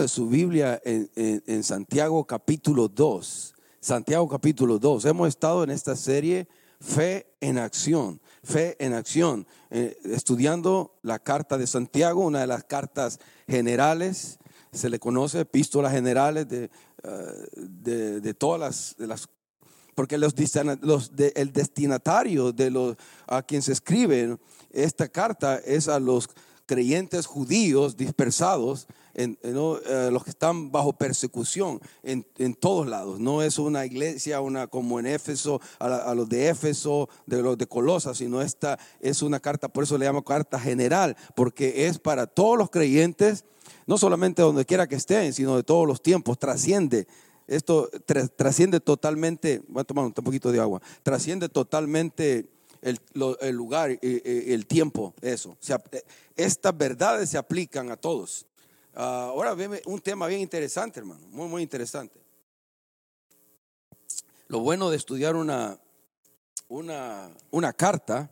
de su Biblia en, Santiago capítulo 2. Santiago capítulo 2. Hemos estado en esta serie Fe en Acción. Fe en Acción. eh, estudiando la carta de Santiago, una de las cartas generales. Se le conoce epístolas generales de, eh, de, todas las, de las porque los, los de- el destinatario de los a quien se escribe esta carta es a los creyentes judíos dispersados, en, ¿no? Eh, los que están bajo persecución en, en todos lados. No es una iglesia, una como en Éfeso, a, a los de Éfeso, de los de Colosas, sino esta es una carta, por eso le llamo carta general, porque es para todos los creyentes, no solamente donde quiera que estén, sino de todos los tiempos, trasciende esto tra- trasciende totalmente, voy a tomar un poquito de agua, trasciende totalmente el, el lugar, y- el tiempo, eso. Ap- estas verdades se aplican a todos. Ah, ahora veme un tema bien interesante, hermano, muy, muy interesante. Lo bueno de estudiar una, una, una carta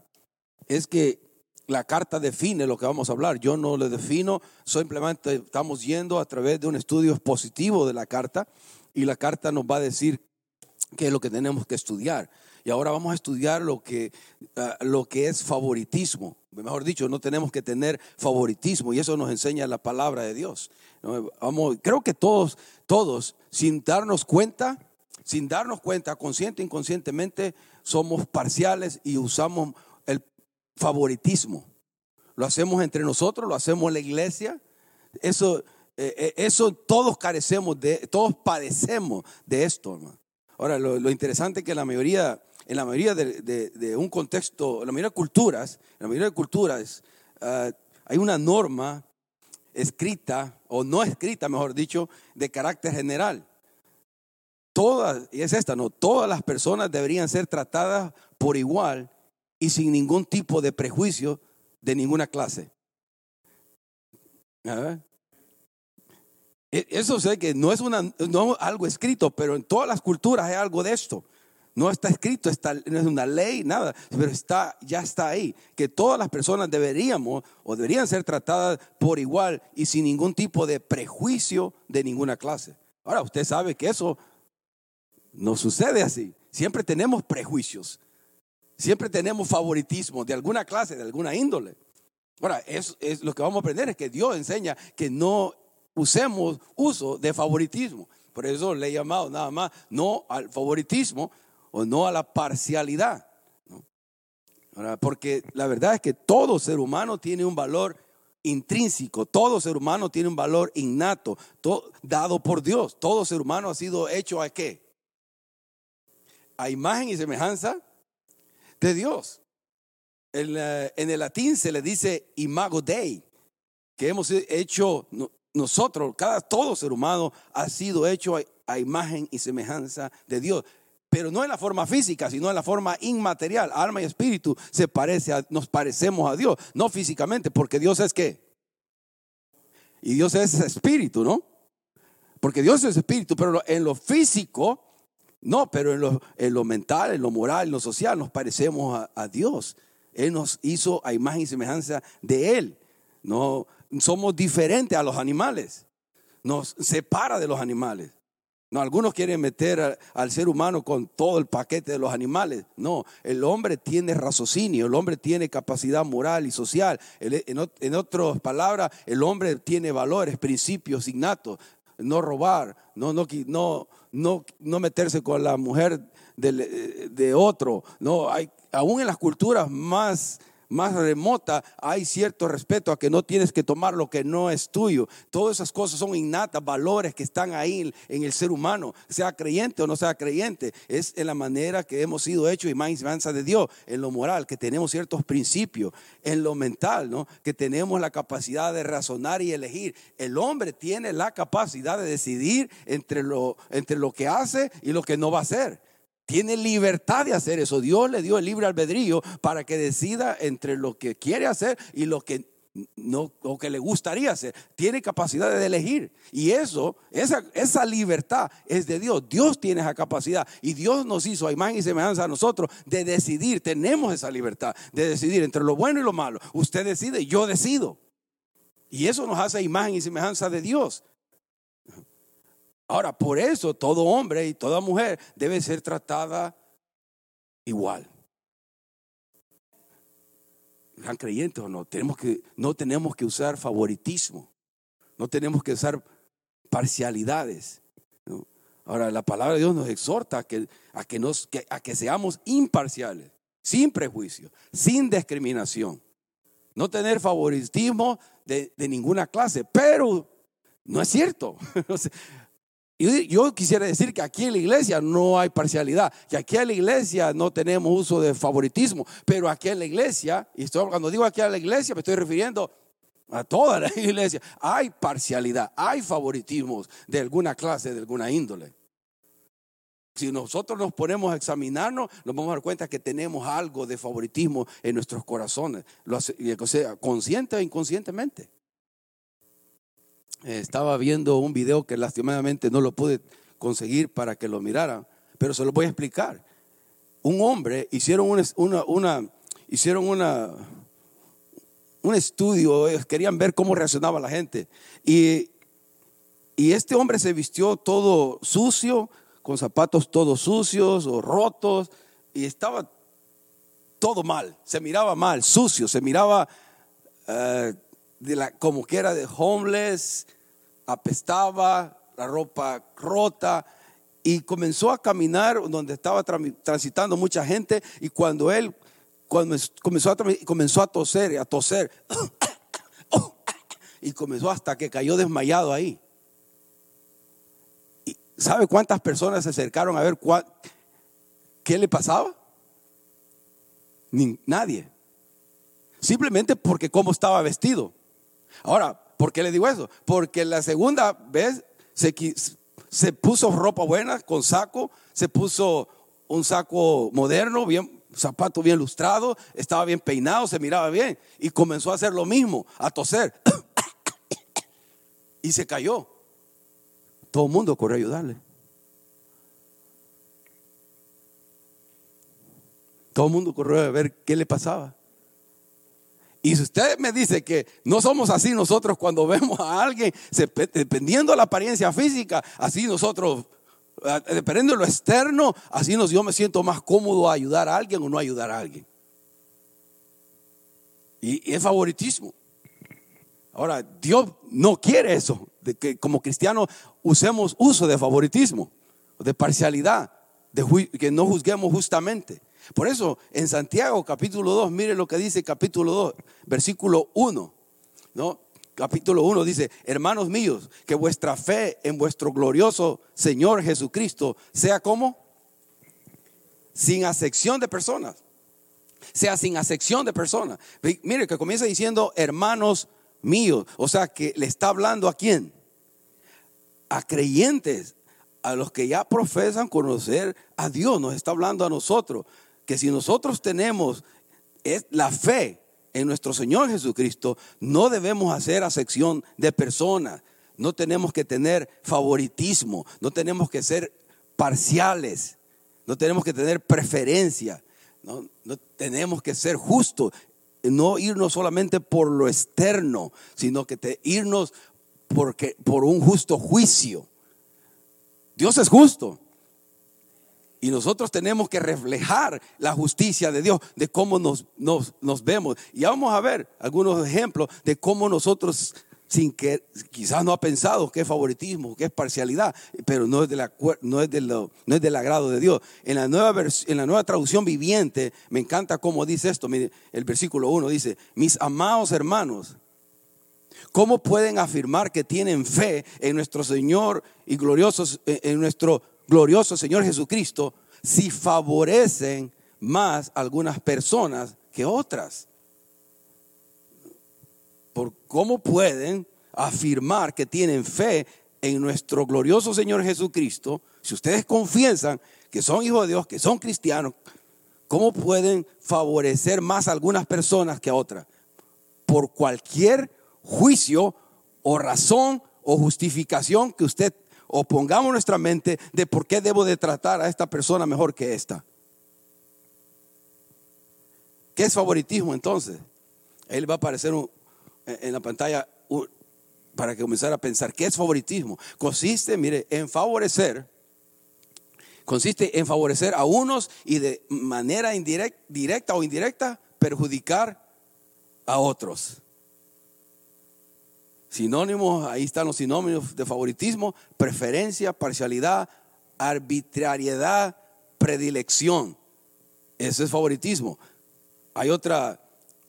es que la carta define lo que vamos a hablar. Yo no le defino, simplemente estamos yendo a través de un estudio expositivo de la carta y la carta nos va a decir qué es lo que tenemos que estudiar. Y ahora vamos a estudiar lo que, ah, lo que es favoritismo. Mejor dicho, no tenemos que tener favoritismo y eso nos enseña la palabra de Dios. Vamos, creo que todos, todos, sin darnos cuenta, sin darnos cuenta, consciente e inconscientemente, somos parciales y usamos el favoritismo. Lo hacemos entre nosotros, lo hacemos en la iglesia. Eso, eh, eh, eso todos carecemos de, todos padecemos de esto, hermano. Ahora, lo, lo interesante es que la mayoría, en la mayoría de, un contexto, en la mayoría de culturas, en la mayoría de culturas, ah, hay una norma escrita, o no escrita, mejor dicho, de carácter general. Todas, y es esta, no, todas las personas deberían ser tratadas por igual y sin ningún tipo de prejuicio de ninguna clase. A ver. E- Eso sé que no es una, no algo escrito, pero en todas las culturas hay algo de esto. No está escrito, no es una ley, nada, pero está, ya está ahí. Que todas las personas deberíamos o deberían ser tratadas por igual y sin ningún tipo de prejuicio de ninguna clase. Ahora, usted sabe que eso no sucede así. Siempre tenemos prejuicios. Siempre tenemos favoritismo de alguna clase, de alguna índole. Ahora, es, es lo que vamos a aprender es que Dios enseña que no usemos uso de favoritismo. Por eso le he llamado nada más no al favoritismo o no a la parcialidad. porque la verdad es que todo ser humano tiene un valor intrínseco, todo ser humano tiene un valor innato, to- dado por Dios. Todo ser humano ha sido hecho a qué? A imagen y semejanza de Dios. En, el latín se le dice imago Dei, que hemos hecho no- nosotros, cada todo ser humano ha sido hecho a imagen y semejanza de Dios. Pero no en la forma física, sino en la forma inmaterial. Alma y espíritu se parece nos parecemos a Dios, no físicamente, porque Dios es qué? Y Dios es espíritu, ¿no? Porque Dios es espíritu, pero en lo físico, no, pero en lo, en lo mental, en lo moral, en lo social, nos parecemos a, a Dios. Él nos hizo a imagen y semejanza de Él. No somos diferentes a los animales. Nos separa de los animales. No, algunos quieren meter al ser humano con todo el paquete de los animales. No, el hombre tiene raciocinio, el hombre tiene capacidad moral y social. En, ot- en otras palabras, el hombre tiene valores, principios innatos. No robar, no, no, no, no, meterse con la mujer del- de otro. No, hay, aún en las culturas más más remota, hay cierto respeto a que no tienes que tomar lo que no es tuyo. Todas esas cosas son innatas, valores que están ahí en, el ser humano, sea creyente o no sea creyente. Es en la manera que hemos sido hechos y semejanza de Dios, en lo moral, que tenemos ciertos principios, en lo mental, ¿no? que tenemos la capacidad de razonar y elegir. El hombre tiene la capacidad de decidir entre lo, entre lo que hace y lo que no va a hacer. Tiene libertad de hacer eso. Dios le dio el libre albedrío para que decida entre lo que quiere hacer y lo que no o que le gustaría hacer. Tiene capacidad de elegir. Y eso, esa, esa libertad es de Dios. Dios tiene esa capacidad. Y Dios nos hizo a imagen y semejanza a nosotros de decidir. Tenemos esa libertad de decidir entre lo bueno y lo malo. Usted decide, yo decido. Y eso nos hace imagen y semejanza de Dios. Ahora, por eso todo hombre y toda mujer debe ser tratada igual. Sean creyentes o no, tenemos que, no tenemos que usar favoritismo, no tenemos que usar parcialidades. Ahora, la palabra de Dios nos exhorta a que, a que seamos imparciales, sin prejuicio, sin discriminación. No tener favoritismo de, de ninguna clase, pero no es cierto. Yo, quisiera decir que aquí en la iglesia no hay parcialidad, que aquí en la iglesia no tenemos uso de favoritismo, pero aquí en la iglesia, y cuando digo aquí en la iglesia me estoy refiriendo a toda la iglesia, hay parcialidad, hay favoritismos de alguna clase, de alguna índole. Si nosotros nos ponemos a examinarnos, nos vamos a dar cuenta que tenemos algo de favoritismo en nuestros corazones, lo sea, consciente o inconscientemente. Eh, estaba viendo un video que lastimadamente no lo pude conseguir para que lo miraran, pero se lo voy a explicar. Un hombre hicieron una, hicieron una, un estudio, querían ver cómo reaccionaba la gente. Y, y este hombre se vistió todo sucio, con zapatos todos sucios o rotos, y estaba todo mal, se miraba mal, sucio, se miraba eh, como que era de homeless, apestaba, la ropa rota, y comenzó a caminar donde estaba transitando mucha gente, y cuando él comenzó a, comenzó a toser, a toser, y comenzó hasta que cayó desmayado ahí. ¿Y ¿Sabe cuántas personas se acercaron a ver qué le pasaba? Ni, nadie. Simplemente porque cómo estaba vestido. Ahora, ¿por qué le digo eso? Porque la segunda vez se, puso ropa buena con saco, se puso un saco moderno, bien, zapato bien lustrado, estaba bien peinado, se miraba bien y comenzó a hacer lo mismo, a toser. y se cayó. Todo el mundo corrió a ayudarle. Todo el mundo corrió a ver qué le pasaba. Y si usted me dice que no somos así nosotros cuando vemos a alguien, dependiendo de la apariencia física, así nosotros, ah, dependiendo de lo externo, así nos, yo me siento más cómodo a ayudar a alguien o no ayudar a alguien. Y, es favoritismo. Ahora, Dios no quiere eso, de que como cristianos usemos uso de favoritismo, de parcialidad, de que no juzguemos justamente. Por eso en Santiago capítulo 2, mire lo que dice capítulo 2, versículo 1, ¿no? Capítulo 1 dice, hermanos míos, que vuestra fe en vuestro glorioso Señor Jesucristo sea como sin acepción de personas. Sea sin acepción de personas. Mire que comienza diciendo hermanos míos, o sea que le está hablando a quién? A creyentes, a los que ya profesan conocer a Dios, nos está hablando a nosotros que si nosotros tenemos la fe en nuestro Señor Jesucristo, no debemos hacer acepción de personas, no tenemos que tener favoritismo, no tenemos que ser parciales, no tenemos que tener preferencia, no, tenemos que ser justos, no irnos solamente por lo externo, sino que irnos porque, por un justo juicio. Dios es justo. Y nosotros tenemos que reflejar la justicia de Dios, de cómo nos, nos, vemos. Y vamos a ver algunos ejemplos de cómo nosotros, sin que quizás no ha pensado que es favoritismo, que es parcialidad, pero no es, no es, de lo, no es del agrado de Dios. En la, nueva en la nueva traducción viviente, me encanta cómo dice esto. Mire, el versículo 1 dice, mis amados hermanos, ¿cómo pueden afirmar que tienen fe en nuestro Señor y gloriosos, en nuestro glorioso Señor Jesucristo si favorecen más algunas personas que otras. ¿Por cómo pueden afirmar que tienen fe en nuestro glorioso Señor Jesucristo si ustedes confiesan que son hijos de Dios, que son cristianos? ¿Cómo pueden favorecer más a algunas personas que a otras? Por cualquier juicio o razón o justificación que usted o pongamos nuestra mente de por qué debo de tratar a esta persona mejor que esta. ¿Qué es favoritismo entonces? Él va a aparecer en la pantalla para que comenzara a pensar, ¿qué es favoritismo? Consiste, mire, en favorecer, consiste en favorecer a unos y de manera indirecta, directa o indirecta perjudicar a otros. Sinónimos, ahí están los sinónimos de favoritismo, preferencia, parcialidad, arbitrariedad, predilección. Eso es favoritismo. Hay otra,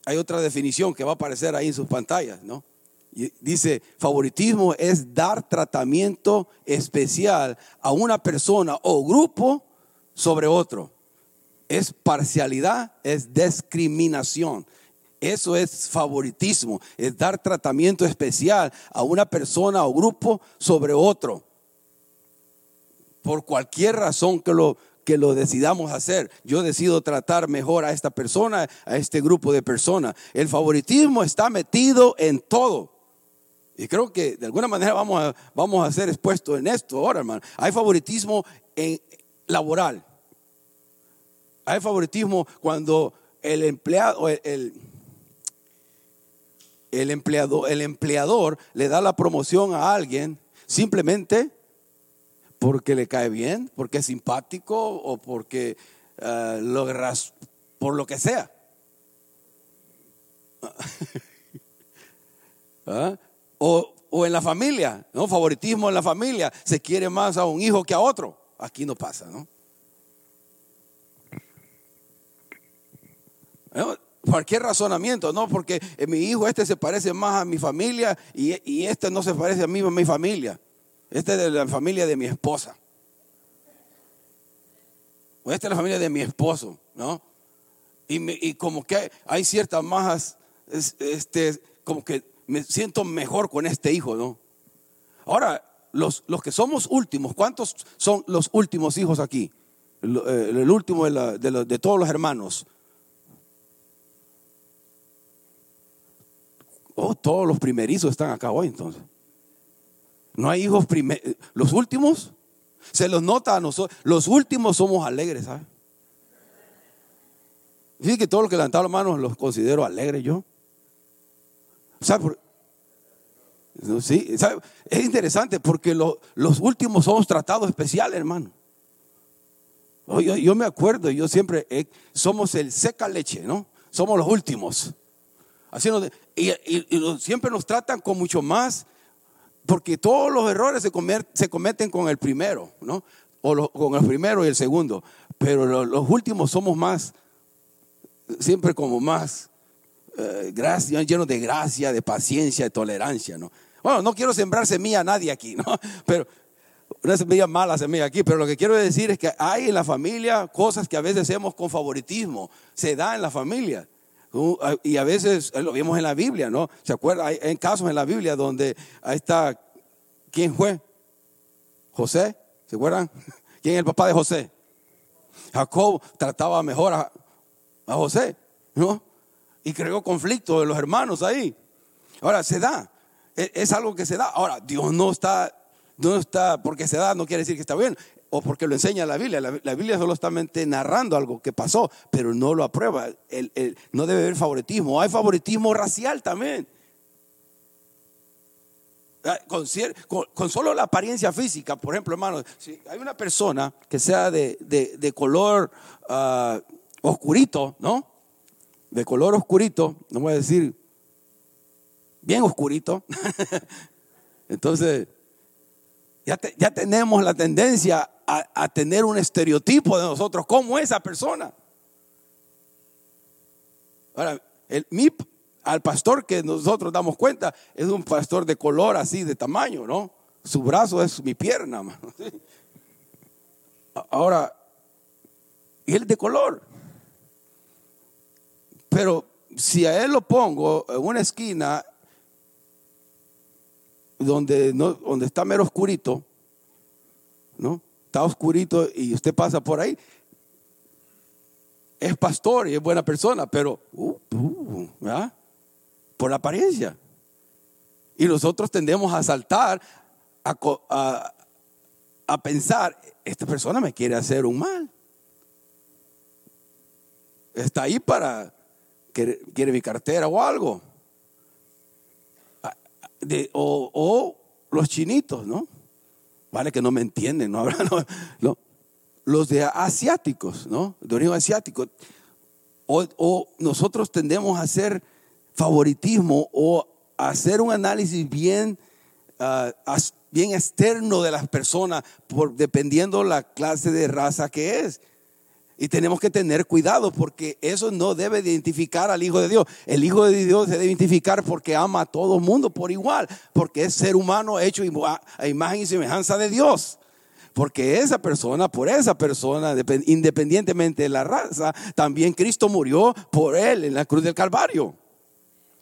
hay otra definición que va a aparecer ahí en sus pantallas, ¿no? dice, favoritismo es dar tratamiento especial a una persona o grupo sobre otro. Es parcialidad, es discriminación. Eso es favoritismo, es dar tratamiento especial a una persona o grupo sobre otro. Por cualquier razón que lo, que lo decidamos hacer. Yo decido tratar mejor a esta persona, a este grupo de personas. El favoritismo está metido en todo. Y creo que de alguna manera vamos a, vamos a ser expuestos en esto ahora, hermano. Hay favoritismo en, laboral. Hay favoritismo cuando el empleado, el, el, empleado, el empleador le da la promoción a alguien simplemente porque le cae bien, porque es simpático o porque uh, por lo que sea. ¿Ah? O, o, en la familia, ¿no? Favoritismo en la familia. Se quiere más a un hijo que a otro. Aquí no pasa, ¿no? Cualquier razonamiento, ¿no? Porque mi hijo este se parece más a mi familia y, y este no se parece a mí, a mi familia. Este es de la familia de mi esposa. O esta es la familia de mi esposo, ¿no? Y, como que hay ciertas majas, este, como que me siento mejor con este hijo, ¿no? Ahora, los, los que somos últimos, ¿cuántos son los últimos hijos aquí? El, eh, último de, de, todos los hermanos. Oh, todos los primerizos están acá hoy entonces. No hay hijos primeros. Los últimos, se los nota a nosotros. Los últimos somos alegres, ¿sabes? Fíjate que todos los que levantaron manos los considero alegres yo. ¿Sabe? Sí, Es interesante porque los últimos somos tratados especiales, hermano. Yo, me acuerdo, yo siempre somos el seca leche, ¿no? Somos los últimos. Así y, siempre nos tratan con mucho más porque todos los errores se, se cometen con el primero, ¿no? O con el primero y el segundo. Pero los, últimos somos más, siempre como más eh, llenos de gracia, de paciencia, de tolerancia, ¿no? Bueno, no quiero sembrar semilla a nadie aquí, ¿no? Pero una semilla mala semilla aquí, pero lo que quiero decir es que hay en la familia cosas que a veces hacemos con favoritismo, se da en la familia. Uh, y a veces eh, lo vimos en la Biblia, ¿no? ¿Se acuerda? Hay, casos en la Biblia donde ahí está, ¿quién fue? José, ¿se acuerdan? ¿Quién es el papá de José? Jacob trataba mejor a, José, ¿no? Y creó conflicto de los hermanos ahí. Ahora, se da, es, es algo que se da. Ahora, Dios no está, no está, porque se da no quiere decir que está bien o porque lo enseña la Biblia. La, Biblia solamente narrando algo que pasó, pero no lo aprueba. no debe haber favoritismo. Hay favoritismo racial también. Ah, con, solo la apariencia física, por ejemplo, hermano, si hay una persona que sea de, color ah, oscurito, ¿no? De color oscurito, no voy a decir bien oscurito. Entonces, ya, ya tenemos la tendencia a, tener un estereotipo de nosotros como esa persona. Ahora, el, mi, al pastor que nosotros damos cuenta es un pastor de color así, de tamaño, ¿no? Su brazo es mi pierna, Ahora, y él de color. Pero si a él lo pongo en una esquina donde, no, donde está mero oscurito, ¿no? Está oscurito y usted pasa por ahí, es pastor y es buena persona, pero uh, uh, por la apariencia. Y nosotros tendemos a saltar, a, a, pensar, esta persona me quiere hacer un mal. Está ahí para, quiere, quiere mi cartera o algo. de, o, o los chinitos, ¿no? Vale que no me entienden, ¿no? No. Los de asiáticos, ¿no? De origen asiático. O, nosotros tendemos a hacer favoritismo o hacer un análisis bien, uh, bien externo de las personas, por, dependiendo la clase de raza que es. Y tenemos que tener cuidado porque eso no debe identificar al Hijo de Dios. El Hijo de Dios se debe identificar porque ama a todo mundo por igual, porque es ser humano hecho a imagen y semejanza de Dios. Porque esa persona, por esa persona, independientemente de la raza, también Cristo murió por él en la cruz del Calvario.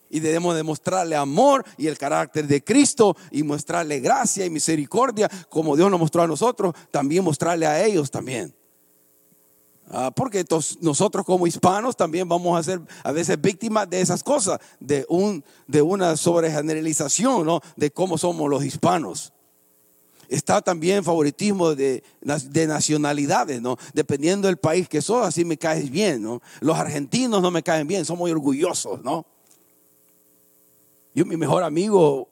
Y debemos demostrarle amor y el carácter de Cristo y mostrarle gracia y misericordia como Dios nos mostró a nosotros, también mostrarle a ellos también. Ah, porque nosotros como hispanos también vamos a ser a veces víctimas de esas cosas, de, un, de una sobregeneralización ¿no? de cómo somos los hispanos. Está también favoritismo de, de, nacionalidades, ¿no? Dependiendo del país que sos, así me caes bien, ¿no? Los argentinos no me caen bien, son muy orgullosos, ¿no? Yo, mi mejor amigo,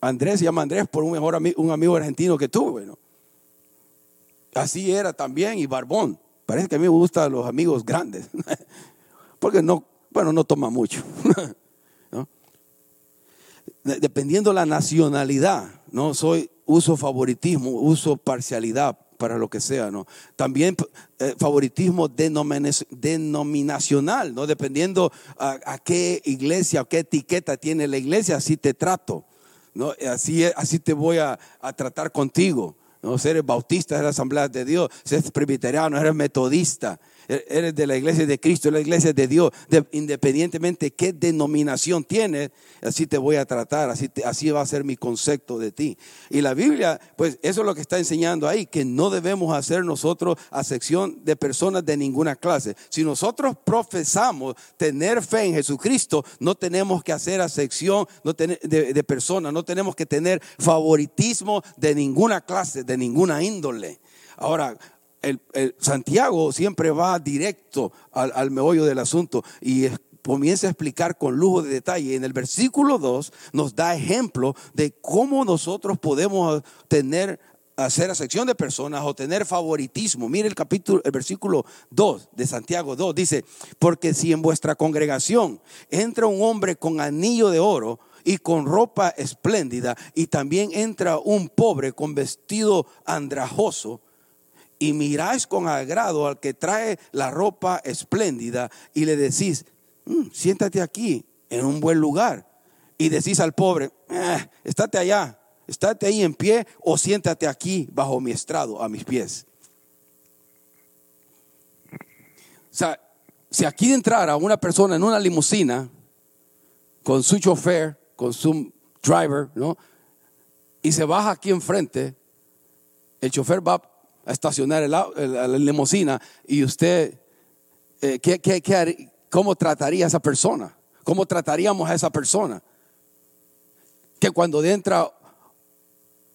Andrés, se llama Andrés por un mejor un amigo argentino que tuve, ¿no? Así era también, y Barbón. Parece que a mí me gustan los amigos grandes, porque no, bueno, no toma mucho. Dependiendo la nacionalidad, no soy uso favoritismo, uso parcialidad para lo que sea, ¿no? También eh, favoritismo denominacional, ¿no? Dependiendo a, qué iglesia o qué etiqueta tiene la iglesia, así te trato, ¿no? Así, así te voy a, a tratar contigo. No, eres bautista, eres asamblea de Dios, eres presbiteriano, eres metodista, eres de la iglesia de Cristo, la iglesia de Dios, independientemente qué denominación tienes, así te voy a tratar, así, así va a ser mi concepto de ti. Y la Biblia, pues eso es lo que está enseñando ahí, que no debemos hacer nosotros acepción de personas de ninguna clase. Si nosotros profesamos tener fe en Jesucristo, no tenemos que hacer acepción de, de personas, no tenemos que tener favoritismo de ninguna clase, de ninguna índole. Ahora, Santiago siempre va directo al, meollo del asunto y comienza a explicar con lujo de detalle. En el versículo 2 nos da ejemplo de cómo nosotros podemos tener hacer acepción de personas o tener favoritismo. Mire el capítulo, el versículo 2 de Santiago 2 dice, porque si en vuestra congregación entra un hombre con anillo de oro y con ropa espléndida y también entra un pobre con vestido andrajoso, y miráis con agrado al que trae la ropa espléndida y le decís, mm, siéntate aquí en un buen lugar. Y decís al pobre, eh, estate allá, estate ahí en pie o siéntate aquí bajo mi estrado, a mis pies. O sea, si aquí entrara una persona en una limusina con su chofer, con su driver, ¿no? Y se baja aquí enfrente, el chofer va a estacionar la limusina y usted, eh, ¿qué, cómo trataría a esa persona? ¿Cómo trataríamos a esa persona? Que cuando entra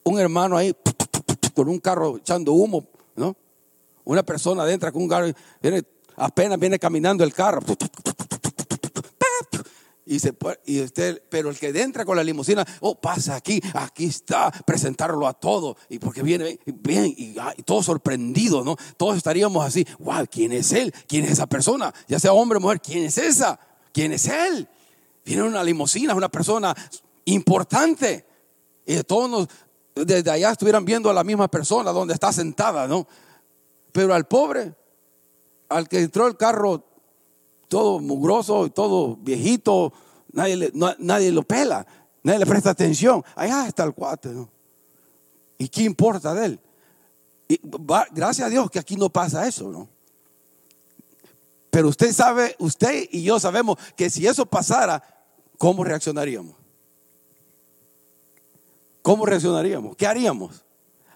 un hermano ahí con un carro echando humo, ¿no? Una persona entra con un carro, apenas viene caminando el carro, y, y usted, pero el que entra con la limusina, oh, pasa aquí, aquí está, presentarlo a todo. Y porque viene bien, y, todo sorprendido, ¿no? Todos estaríamos así, wow, ¿quién es él? ¿Quién es esa persona? Ya sea hombre o mujer, ¿quién es esa? ¿Quién es él? Viene una limusina, una persona importante. Y todos nos, desde allá estuvieran viendo a la misma persona donde está sentada, ¿no? Pero al pobre, al que entró el carro todo mugroso, todo viejito, nadie, nadie lo pela, nadie le presta atención. Allá está el cuate, ¿no? ¿Y qué importa de él? gracias a Dios que aquí no pasa eso, ¿no? Pero usted sabe, usted y yo sabemos que si eso pasara, ¿cómo reaccionaríamos? ¿Cómo reaccionaríamos? ¿Qué haríamos?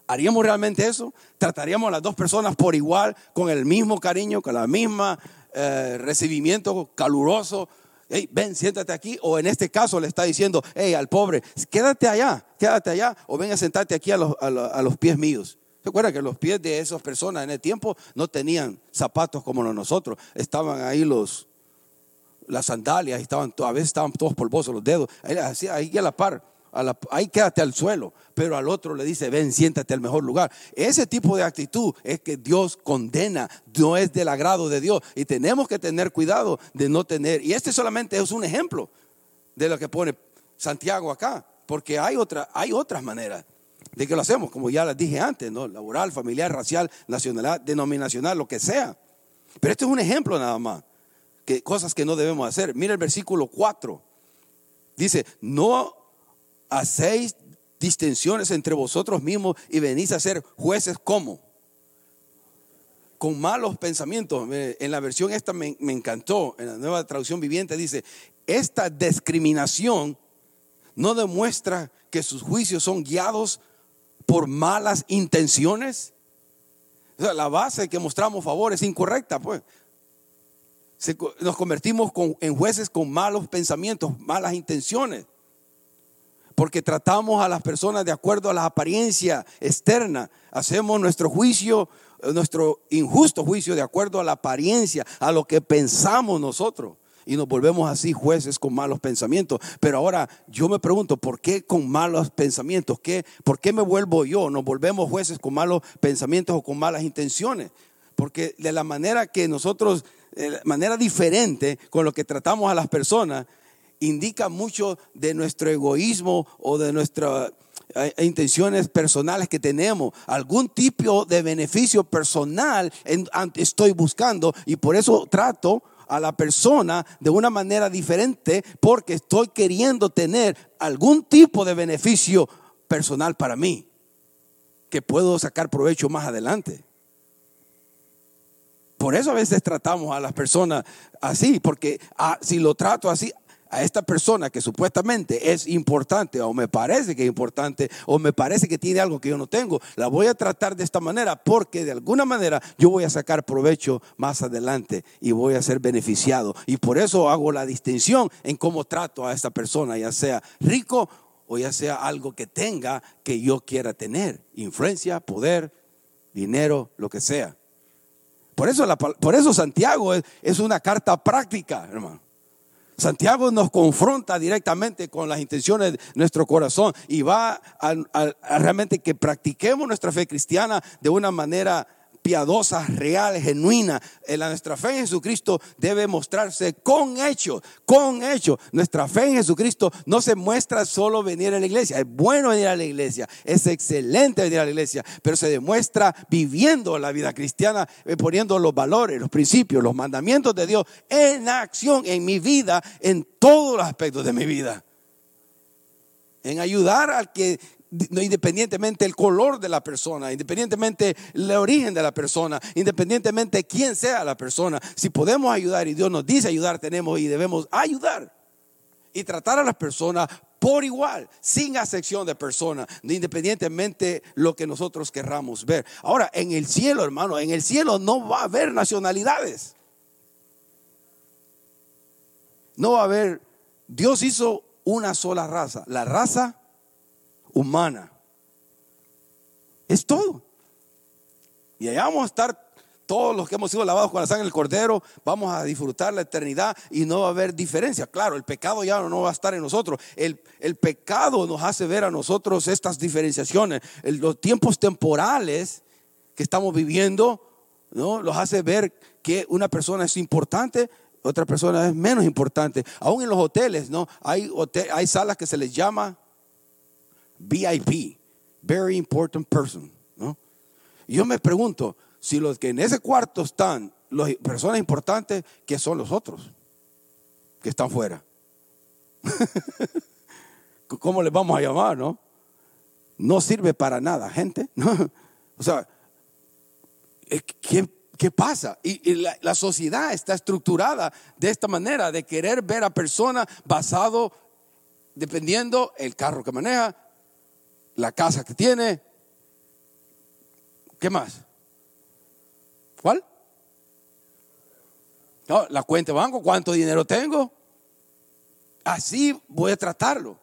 ¿Haríamos realmente eso? ¿Trataríamos a las dos personas por igual, con el mismo cariño, con la misma eh, recibimiento caluroso. Hey, ven, siéntate aquí. O en este caso le está diciendo, hey, al pobre, quédate allá, quédate allá. O ven a sentarte aquí a los, a los, pies míos. ¿Se que los pies de esas personas en el tiempo no tenían zapatos como los nosotros? Estaban ahí los, las sandalias, estaban, a veces estaban todos polvosos los dedos. Ahí, ahí a la par, ahí quédate al suelo, pero al otro le dice, ven, siéntate al mejor lugar. Ese tipo de actitud es que Dios condena, no es del agrado de Dios. Y tenemos que tener cuidado de no tener, y este solamente es un ejemplo de lo que pone Santiago acá, porque hay, otra, hay otras maneras de que lo hacemos, como ya les dije antes, ¿no? laboral, familiar, racial, nacional, denominacional, lo que sea. Pero este es un ejemplo nada más, que cosas que no debemos hacer. Mira el versículo 4. Dice, no hacéis distensiones entre vosotros mismos y venís a ser jueces como con malos pensamientos. En la versión esta me, me, encantó, en la nueva traducción viviente dice, esta discriminación no demuestra que sus juicios son guiados por malas intenciones. la base que mostramos favor es incorrecta, pues. nos convertimos en jueces con malos pensamientos, malas intenciones. Porque tratamos a las personas de acuerdo a la apariencia externa. Hacemos nuestro juicio, nuestro injusto juicio de acuerdo a la apariencia, a lo que pensamos nosotros y nos volvemos así jueces con malos pensamientos. Pero ahora yo me pregunto, ¿por qué con malos pensamientos? ¿Qué, ¿Por qué me vuelvo yo? Nos volvemos jueces con malos pensamientos o con malas intenciones. Porque de la manera que nosotros, de manera diferente con lo que tratamos a las personas, indica mucho de nuestro egoísmo o de nuestras eh, intenciones personales que tenemos, algún tipo de beneficio personal estoy buscando y por eso trato a la persona de una manera diferente porque estoy queriendo tener algún tipo de beneficio personal para mí que puedo sacar provecho más adelante. Por eso a veces tratamos a las personas así, porque ah, si lo trato así, a esta persona que supuestamente es importante o me parece que es importante o me parece que tiene algo que yo no tengo, la voy a tratar de esta manera porque de alguna manera yo voy a sacar provecho más adelante y voy a ser beneficiado. Y por eso hago la distinción en cómo trato a esta persona, ya sea rico o ya sea algo que tenga que yo quiera tener, influencia, poder, dinero, lo que sea. Por eso, por eso Santiago es, es una carta práctica, hermano. Santiago nos confronta directamente con las intenciones de nuestro corazón y va a, realmente que practiquemos nuestra fe cristiana de una manera piadosa, real, genuina. En nuestra fe en Jesucristo debe mostrarse con hechos, con hechos. Nuestra fe en Jesucristo no se muestra solo venir a la iglesia. Es bueno venir a la iglesia, es excelente venir a la iglesia, pero se demuestra viviendo la vida cristiana, eh, poniendo los valores, los principios, los mandamientos de Dios en acción en mi vida, en todos los aspectos de mi vida en ayudar al que independientemente el color de la persona, independientemente el origen de la persona, independientemente quién sea la persona. Si podemos ayudar y Dios nos dice ayudar, tenemos y debemos ayudar y tratar a las personas por igual, sin acepción de persona, independientemente lo que nosotros querramos ver. Ahora, en el cielo, hermano, en el cielo no va a haber nacionalidades. No va a haber, Dios hizo una sola raza, la raza humana. Es todo. Y allá vamos a estar todos los que hemos sido lavados con la sangre del cordero, vamos a disfrutar la eternidad y no va a haber diferencia. Claro, el pecado ya no va a estar en nosotros. El, el pecado nos hace ver a nosotros estas diferenciaciones. los tiempos temporales que estamos viviendo, ¿no? Los hace ver que una persona es importante, otra persona es menos importante. Aún en los hoteles, ¿no? Hay, hay salas que se les llama VIP, very important person. ¿no? Yo me pregunto, si los que en ese cuarto están, las personas importantes, ¿qué son los otros? Que están fuera. ¿Cómo les vamos a llamar, no? No sirve para nada, gente. O sea, ¿qué, qué pasa? Y, la, la, sociedad está estructurada de esta manera, de querer ver a personas basado, dependiendo el carro que maneja, la casa que tiene. ¿Qué más? ¿Cuál? No, la cuenta de banco, cuánto dinero tengo. Así voy a tratarlo.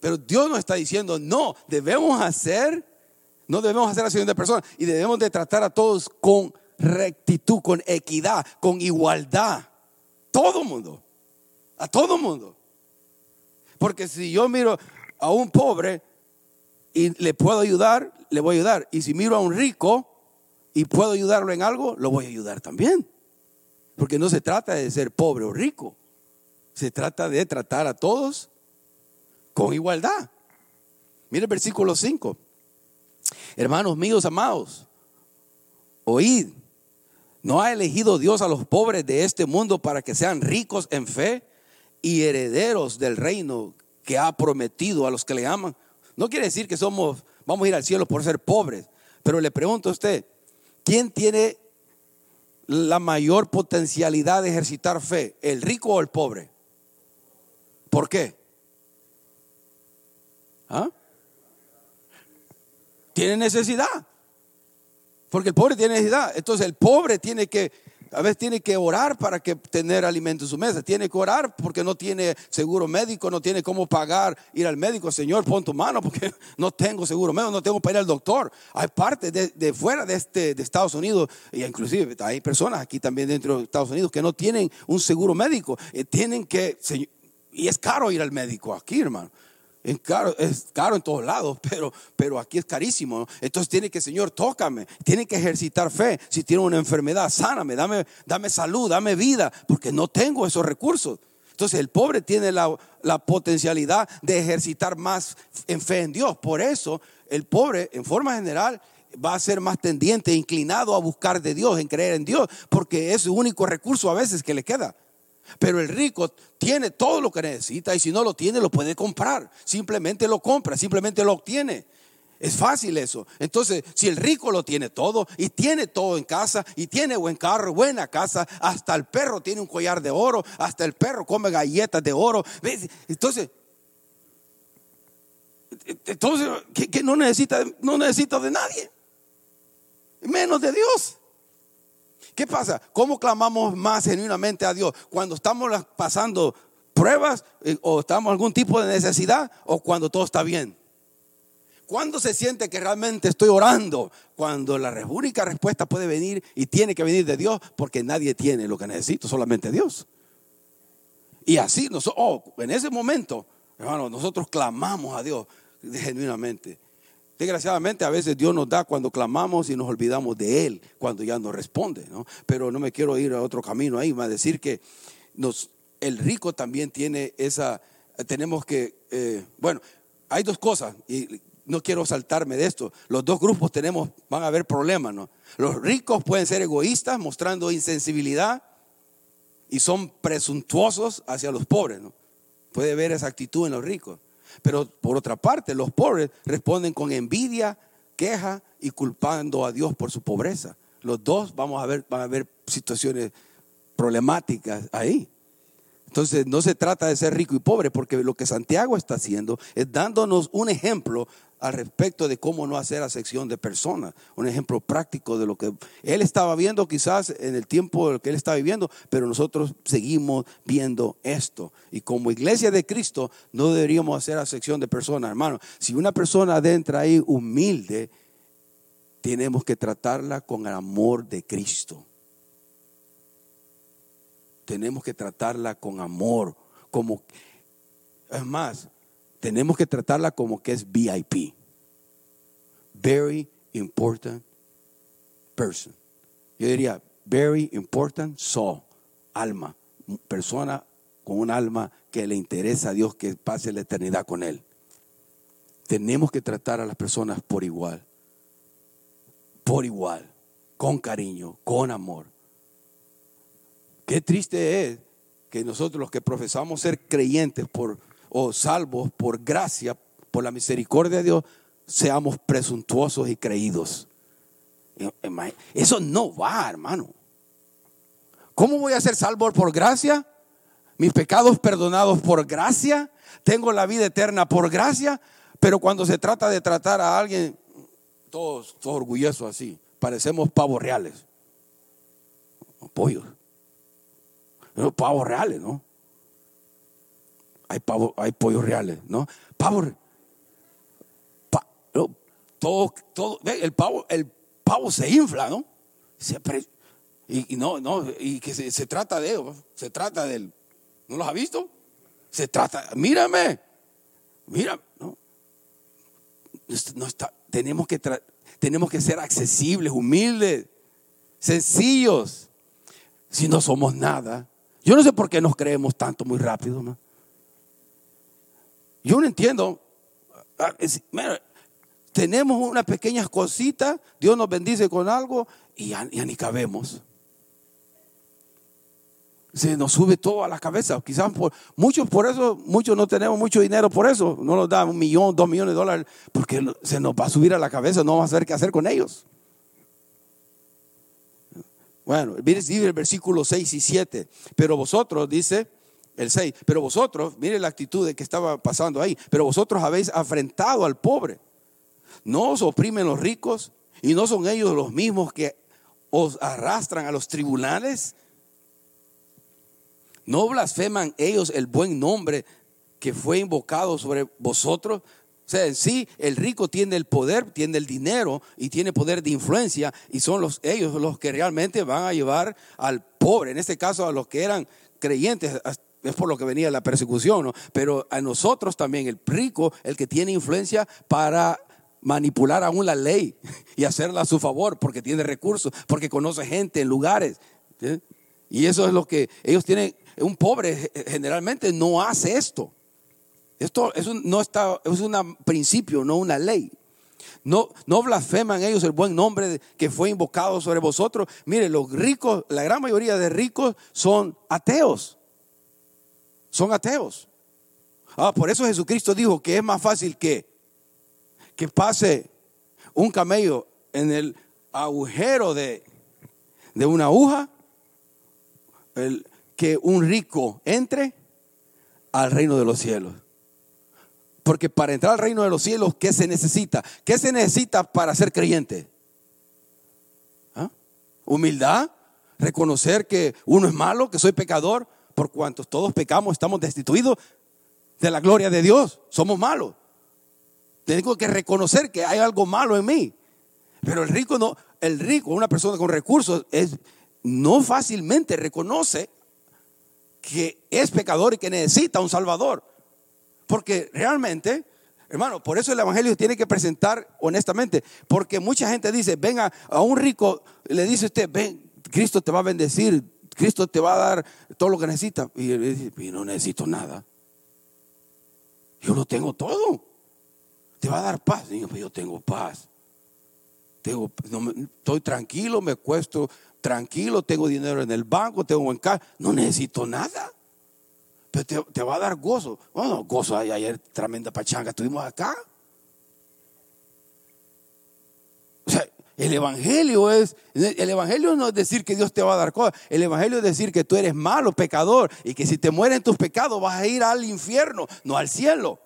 Pero Dios nos está diciendo, no, debemos hacer, no debemos hacer acción de personas y debemos de tratar a todos con rectitud, con equidad, con igualdad. Todo mundo, a todo mundo. Porque si yo miro, a un pobre y le puedo ayudar, le voy a ayudar. Y si miro a un rico y puedo ayudarlo en algo, lo voy a ayudar también. Porque no se trata de ser pobre o rico. Se trata de tratar a todos con igualdad. Mire el versículo 5. Hermanos míos amados, oíd, ¿no ha elegido Dios a los pobres de este mundo para que sean ricos en fe y herederos del reino que ha prometido a los que le aman? No quiere decir que somos, vamos a ir al cielo por ser pobres, pero le pregunto a usted, ¿quién tiene la mayor potencialidad de ejercitar fe, el rico o el pobre? ¿Por qué? ¿Ah? Tiene necesidad. Porque el pobre tiene necesidad. Entonces el pobre tiene que a veces tiene que orar para que tener alimento en su mesa. Tiene que orar porque no tiene seguro médico, no tiene cómo pagar ir al médico. Señor, pon tu mano porque no tengo seguro médico, no tengo para ir al doctor. Hay partes de, fuera de, este, de Estados Unidos, y inclusive hay personas aquí también dentro de Estados Unidos que no tienen un seguro médico. Eh, tienen que, y es caro ir al médico aquí, hermano. Es caro, es caro en todos lados, pero, pero aquí es carísimo. Entonces tiene que, Señor, tócame. Tiene que ejercitar fe. Si tiene una enfermedad, sáname, dame, dame salud, dame vida, porque no tengo esos recursos. Entonces el pobre tiene la, la potencialidad de ejercitar más en fe en Dios. Por eso el pobre, en forma general, va a ser más tendiente, inclinado a buscar de Dios, en creer en Dios, porque es su único recurso a veces que le queda. Pero el rico tiene todo lo que necesita y si no lo tiene lo puede comprar. Simplemente lo compra, simplemente lo obtiene. Es fácil eso. Entonces, si el rico lo tiene todo y tiene todo en casa y tiene buen carro, buena casa, hasta el perro tiene un collar de oro, hasta el perro come galletas de oro. Entonces, entonces que, no necesita, no necesita de nadie, menos de Dios. ¿Qué pasa? ¿Cómo clamamos más genuinamente a Dios? Cuando estamos pasando pruebas eh, o estamos en algún tipo de necesidad o cuando todo está bien. ¿Cuándo se siente que realmente estoy orando? Cuando la única respuesta puede venir y tiene que venir de Dios porque nadie tiene lo que necesito, solamente Dios. Y así, oh, en ese momento, hermano, nosotros clamamos a Dios genuinamente. Desgraciadamente a veces Dios nos da cuando clamamos y nos olvidamos de Él, cuando ya nos responde, ¿no? Pero no me quiero ir a otro camino ahí, a decir que nos, el rico también tiene esa, tenemos que, eh, bueno, hay dos cosas y no quiero saltarme de esto. Los dos grupos tenemos, van a haber problemas, ¿no? Los ricos pueden ser egoístas, mostrando insensibilidad y son presuntuosos hacia los pobres, ¿no? Puede ver esa actitud en los ricos. Pero por otra parte, los pobres responden con envidia, queja y culpando a Dios por su pobreza. Los dos vamos a ver, van a haber situaciones problemáticas ahí. Entonces no se trata de ser rico y pobre, porque lo que Santiago está haciendo es dándonos un ejemplo al respecto de cómo no hacer acepción de personas. Un ejemplo práctico de lo que él estaba viendo quizás en el tiempo que él estaba viviendo, pero nosotros seguimos viendo esto. Y como iglesia de Cristo no deberíamos hacer acepción de personas, hermano. Si una persona adentra ahí humilde, tenemos que tratarla con el amor de Cristo. Tenemos que tratarla con amor, como es más, tenemos que tratarla como que es VIP. Very important person. Yo diría, very important soul, alma, persona con un alma que le interesa a Dios que pase la eternidad con Él. Tenemos que tratar a las personas por igual, por igual, con cariño, con amor. Qué triste es que nosotros los que profesamos ser creyentes por o salvos por gracia, por la misericordia de Dios, seamos presuntuosos y creídos. Eso no va, hermano. ¿Cómo voy a ser salvo por gracia? Mis pecados perdonados por gracia. Tengo la vida eterna por gracia. Pero cuando se trata de tratar a alguien, todos, todos orgullosos así, parecemos pavos reales. Pollos. Pavos reales, ¿no? Hay, pavo, hay pollos reales, ¿no? Pavo, todo, todo, el pavo, el pavo se infla, ¿no? y, no, no, y que se, trata de, se trata del, ¿no los ha visto? Se trata, mírame, Mira, no, no está, tenemos que, tenemos que ser accesibles, humildes, sencillos. Si no somos nada, yo no sé por qué nos creemos tanto muy rápido. ¿no? Yo no entiendo. Ah, tenemos unas pequeñas cositas, Dios nos bendice con algo y ya, ni cabemos. Se nos sube todo a la cabeza. Quizás muchos por eso, muchos no tenemos mucho dinero por eso. No nos da un millón, dos millones de dólares, porque se nos va a subir a la cabeza, no vamos a saber qué hacer con ellos. Bueno, dice el versículo 6 y 7. Pero vosotros, dice el 6, pero vosotros, mire la actitud de que estaba pasando ahí, pero vosotros habéis afrentado al pobre no os oprimen los ricos y no son ellos los mismos que os arrastran a los tribunales. No blasfeman ellos el buen nombre que fue invocado sobre vosotros. O sea, en sí, el rico tiene el poder, tiene el dinero y tiene poder de influencia y son los, ellos los que realmente van a llevar al pobre, en este caso a los que eran creyentes, es por lo que venía la persecución, ¿no? pero a nosotros también, el rico, el que tiene influencia para manipular aún la ley y hacerla a su favor porque tiene recursos, porque conoce gente en lugares. Y eso es lo que ellos tienen. Un pobre generalmente no hace esto. Esto es un, no está, es un principio, no una ley. No, no blasfeman ellos el buen nombre que fue invocado sobre vosotros. Mire, los ricos, la gran mayoría de ricos son ateos. Son ateos. Ah, por eso Jesucristo dijo que es más fácil que que pase un camello en el agujero de, de una aguja, el, que un rico entre al reino de los cielos. Porque para entrar al reino de los cielos, ¿qué se necesita? ¿Qué se necesita para ser creyente? ¿Ah? Humildad, reconocer que uno es malo, que soy pecador, por cuantos todos pecamos, estamos destituidos de la gloria de Dios, somos malos. Tengo que reconocer que hay algo malo en mí. Pero el rico no, el rico, una persona con recursos, es, no fácilmente reconoce que es pecador y que necesita un salvador. Porque realmente, hermano, por eso el evangelio tiene que presentar honestamente. Porque mucha gente dice, venga a un rico, le dice usted, ven, Cristo te va a bendecir, Cristo te va a dar todo lo que necesita. Y él dice, no necesito nada. Yo lo tengo todo te va a dar paz. Digo, pues yo tengo paz. Tengo, estoy tranquilo, me cuesto tranquilo, tengo dinero en el banco, tengo en casa, no necesito nada. Pero te, va a dar gozo. Bueno, gozo ayer, tremenda pachanga, estuvimos acá. O sea, el evangelio es, el evangelio no es decir que Dios te va a dar cosas, el evangelio es decir que tú eres malo, pecador, y que si te mueren tus pecados vas a ir al infierno, no al cielo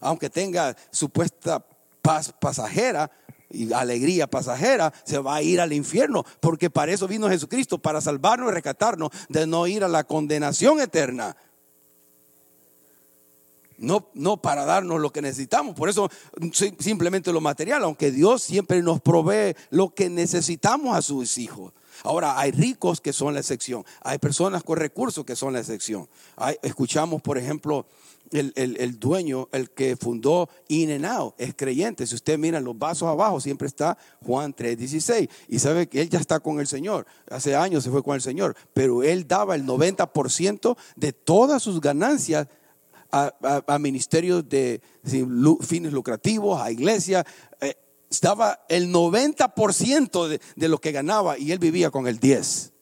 aunque tenga supuesta paz pasajera y alegría pasajera, se va a ir al infierno, porque para eso vino Jesucristo, para salvarnos y rescatarnos de no ir a la condenación eterna. No, no para darnos lo que necesitamos, por eso simplemente lo material, aunque Dios siempre nos provee lo que necesitamos a sus hijos. Ahora, hay ricos que son la excepción, hay personas con recursos que son la excepción. escuchamos, por ejemplo, el, dueño, el que fundó Inenao, es creyente. Si usted mira los vasos abajo, siempre está Juan 3:16. Y sabe que él ya está con el Señor. Hace años se fue con el Señor. Pero él daba el 90% de todas sus ganancias a, ministerios de fines lucrativos, a iglesias. Eh, estaba el 90% de, de lo que ganaba y él vivía con el 10.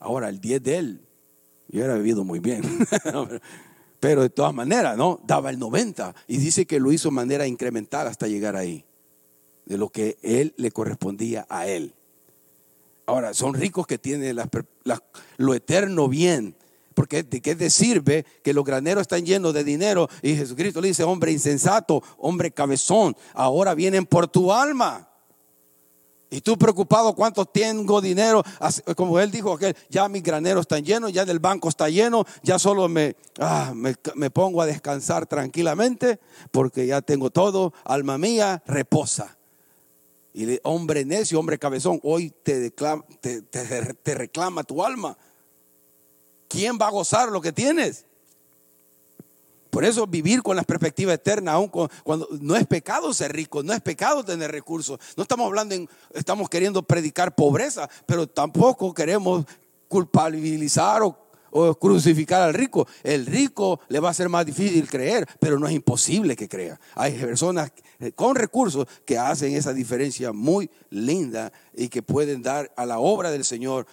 Ahora, el 10 de él yo hubiera vivido muy bien. Pero de todas maneras, ¿no? Daba el 90 y dice que lo hizo de manera incremental hasta llegar ahí, de lo que él le correspondía a él. Ahora, son ricos que tienen lo eterno bien, porque de qué te sirve que los graneros están llenos de dinero y Jesucristo le dice, hombre insensato, hombre cabezón, ahora vienen por tu alma. Y tú preocupado cuánto tengo dinero, como él dijo, ya mis graneros están llenos, ya el banco está lleno, ya solo ah, me, me, pongo a descansar tranquilamente porque ya tengo todo, alma mía, reposa. Y hombre necio, hombre cabezón, hoy te, te, te reclama tu alma. ¿Quién va a gozar lo que tienes? Por eso vivir con la perspectiva eterna, aún cuando no es pecado ser rico, no es pecado tener recursos. No estamos hablando, en, estamos queriendo predicar pobreza, pero tampoco queremos culpabilizar o o crucificar al rico. El rico le va a ser más difícil creer, pero no es imposible que crea. Hay personas con recursos que hacen esa diferencia muy linda y que pueden dar a la obra del Señor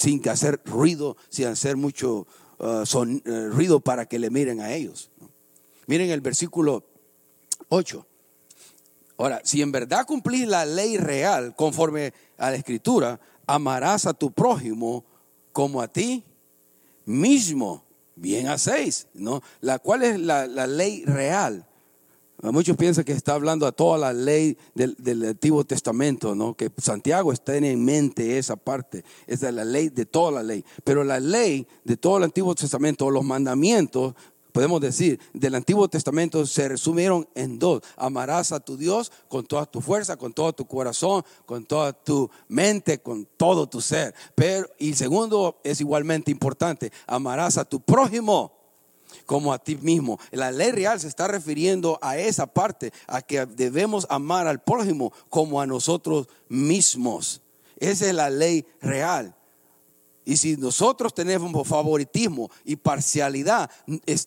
sin hacer ruido, sin hacer mucho uh, uh, ruido para que le miren a ellos. Miren el versículo 8. Ahora, si en verdad cumplís la ley real conforme a la escritura, amarás a tu prójimo como a ti mismo, bien hacéis, ¿no? La cual es la, ley real. Muchos piensan que está hablando a toda la ley del, Antiguo Testamento, ¿no? Que Santiago está en mente esa parte, es la ley de toda la ley. Pero la ley de todo el Antiguo Testamento, los mandamientos, podemos decir, del Antiguo Testamento se resumieron en dos. Amarás a tu Dios con toda tu fuerza, con todo tu corazón, con toda tu mente, con todo tu ser. Pero, y segundo es igualmente importante, amarás a tu prójimo como a ti mismo. La ley real se está refiriendo a esa parte, a que debemos amar al prójimo como a nosotros mismos. Esa es la ley real. Y si nosotros tenemos favoritismo y parcialidad,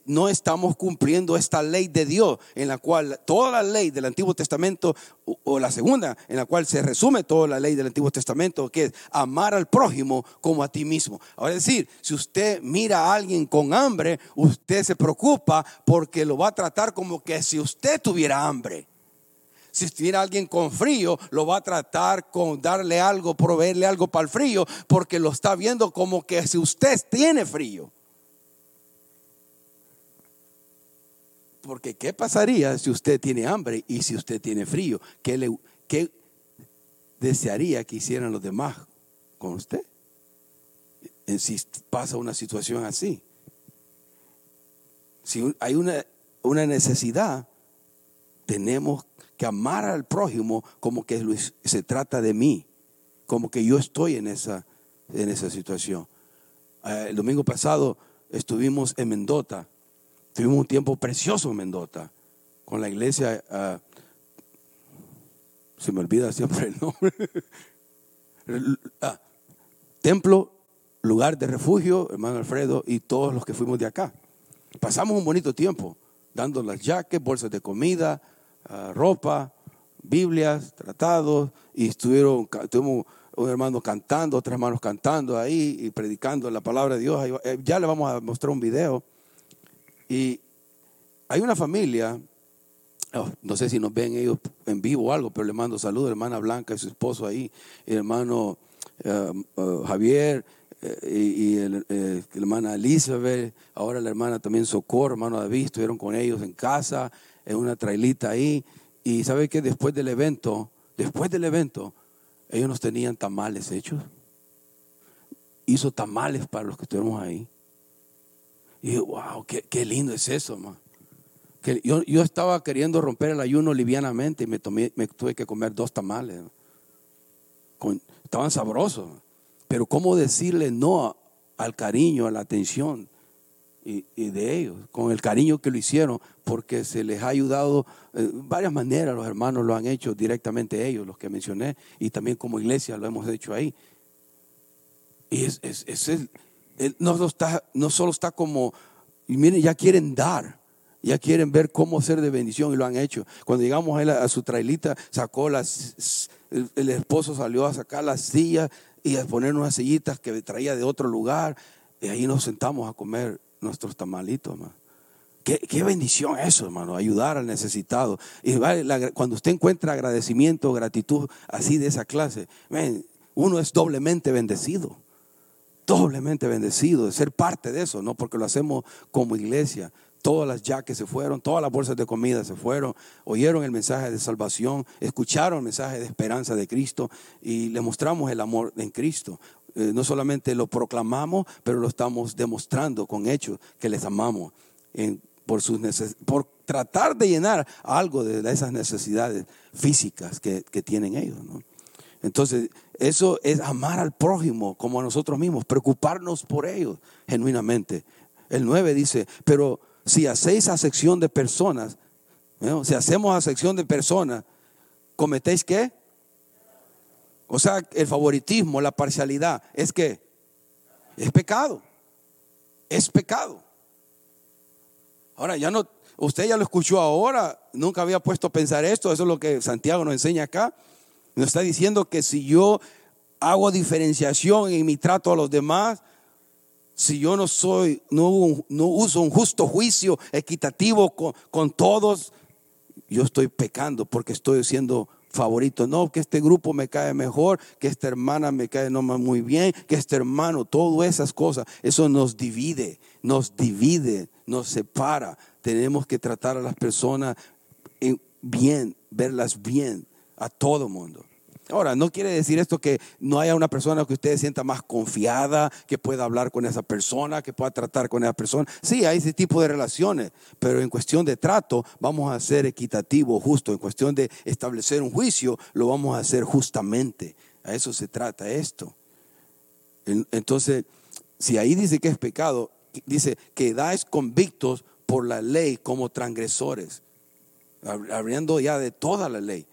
no estamos cumpliendo esta ley de Dios, en la cual toda la ley del Antiguo Testamento, o la segunda, en la cual se resume toda la ley del Antiguo Testamento, que es amar al prójimo como a ti mismo. Ahora es decir, si usted mira a alguien con hambre, usted se preocupa porque lo va a tratar como que si usted tuviera hambre. Si estuviera alguien con frío, lo va a tratar con darle algo, proveerle algo para el frío, porque lo está viendo como que si usted tiene frío. Porque ¿qué pasaría si usted tiene hambre y si usted tiene frío? ¿Qué, le, qué desearía que hicieran los demás con usted? Si pasa una situación así. Si hay una, una necesidad, tenemos que amar al prójimo como que se trata de mí, como que yo estoy en esa, en esa situación. Eh, el domingo pasado estuvimos en Mendota, tuvimos un tiempo precioso en Mendota, con la iglesia, uh, se me olvida siempre el nombre, ah, templo, lugar de refugio, hermano Alfredo, y todos los que fuimos de acá. Pasamos un bonito tiempo, dando las jaques, bolsas de comida, Ah, ropa, Biblias, tratados, y estuvieron, tuvimos un hermano cantando, otros hermanos cantando ahí y predicando la palabra de Dios. Eh, ya le vamos a mostrar un video. Y hay una familia, oh, no sé si nos ven ellos en vivo o algo, pero le mando saludos, hermana Blanca y su esposo ahí, el hermano eh, eh, Javier y, la hermana Elizabeth, ahora la hermana también Socorro, hermano David, estuvieron con ellos en casa en una trailita ahí. Y sabe que después del evento, después del evento, ellos nos tenían tamales hechos. Hizo tamales para los que estuvimos ahí. Y wow, qué, lindo es eso, man. Que yo, yo, estaba queriendo romper el ayuno livianamente y me, tomé, me tuve que comer dos tamales. estaban sabrosos. Pero ¿cómo decirle no al cariño, a la atención y, de ellos, con el cariño que lo hicieron, porque se les ha ayudado eh, varias maneras, los hermanos lo han hecho directamente ellos, los que mencioné, y también como iglesia lo hemos hecho ahí. Y es, es, no, está, no solo está como, miren, ya quieren dar, ya quieren ver cómo ser de bendición y lo han hecho. Cuando llegamos a, a su trailita, sacó las, el, el, esposo salió a sacar las sillas y a poner unas sillitas que traía de otro lugar, y ahí nos sentamos a comer nuestros tamalitos, hermano. Qué, bendición eso, hermano, ayudar al necesitado. Y cuando usted encuentra agradecimiento, gratitud así de esa clase, uno es doblemente bendecido. Doblemente bendecido de ser parte de eso, ¿no? Porque lo hacemos como iglesia. Todas las yaques se fueron, todas las bolsas de comida se fueron, oyeron el mensaje de salvación, escucharon el mensaje de esperanza de Cristo y le mostramos el amor en Cristo. Eh, no solamente lo proclamamos, pero lo estamos demostrando con hechos que les amamos por, sus por tratar de llenar algo de esas necesidades físicas que, tienen ellos. Entonces, eso es amar al prójimo como a nosotros mismos, preocuparnos por ellos genuinamente. El 9 dice, pero si hacéis acepción de personas, si hacemos acepción de personas, ¿cometéis qué? O sea, el favoritismo, la parcialidad, es que es pecado. Es pecado. Ahora, ya no, usted ya lo escuchó ahora, nunca había puesto a pensar esto, eso es lo que Santiago nos enseña acá. Nos está diciendo que si yo hago diferenciación en mi trato a los demás, si yo no soy, no, uso un justo juicio equitativo con, con, todos, yo estoy pecando porque estoy siendo favorito. No, que este grupo me cae mejor, que esta hermana me cae no muy bien, que este hermano, todas esas cosas, eso nos divide, nos divide, nos separa. Tenemos que tratar a las personas bien, verlas bien, a todo mundo. Ahora, no quiere decir esto que no haya una persona que usted sienta más confiada, que pueda hablar con esa persona, que pueda tratar con esa persona. Sí, hay ese tipo de relaciones, pero en cuestión de trato vamos a ser equitativo, justo. En cuestión de establecer un juicio, lo vamos a hacer justamente. A eso se trata esto. Entonces, si ahí dice que es pecado, dice que dais convictos por la ley como transgresores, hablando ya de toda la ley.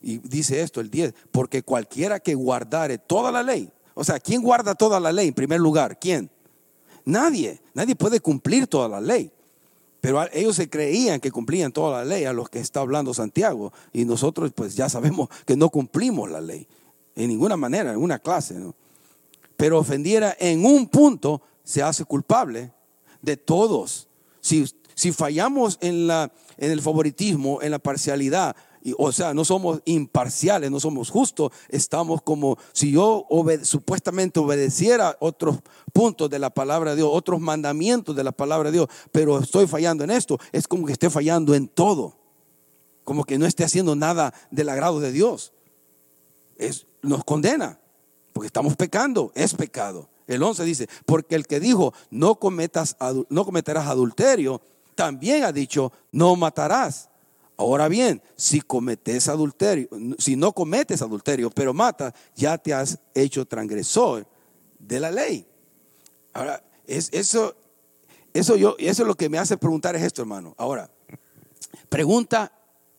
Y dice esto, el 10, porque cualquiera que guardare toda la ley, o sea, ¿quién guarda toda la ley en primer lugar? ¿Quién? Nadie, nadie puede cumplir toda la ley. Pero ellos se creían que cumplían toda la ley a los que está hablando Santiago. Y nosotros pues ya sabemos que no cumplimos la ley. En ninguna manera, en una clase. ¿no? Pero ofendiera en un punto, se hace culpable de todos. Si, si fallamos en, la, en el favoritismo, en la parcialidad, o sea, no somos imparciales, no somos justos, estamos como si yo supuestamente obedeciera otros puntos de la palabra de Dios, otros mandamientos de la palabra de Dios, pero estoy fallando en esto, es como que esté fallando en todo, como que no esté haciendo nada del agrado de Dios. Es, nos condena, porque estamos pecando, es pecado. El 11 dice, porque el que dijo, no, cometas, no cometerás adulterio, también ha dicho, no matarás. Ahora bien, si cometes adulterio, si no cometes adulterio, pero matas, ya te has hecho transgresor de la ley. Ahora, es, eso, eso, yo, eso es lo que me hace preguntar es esto, hermano. Ahora, pregunta,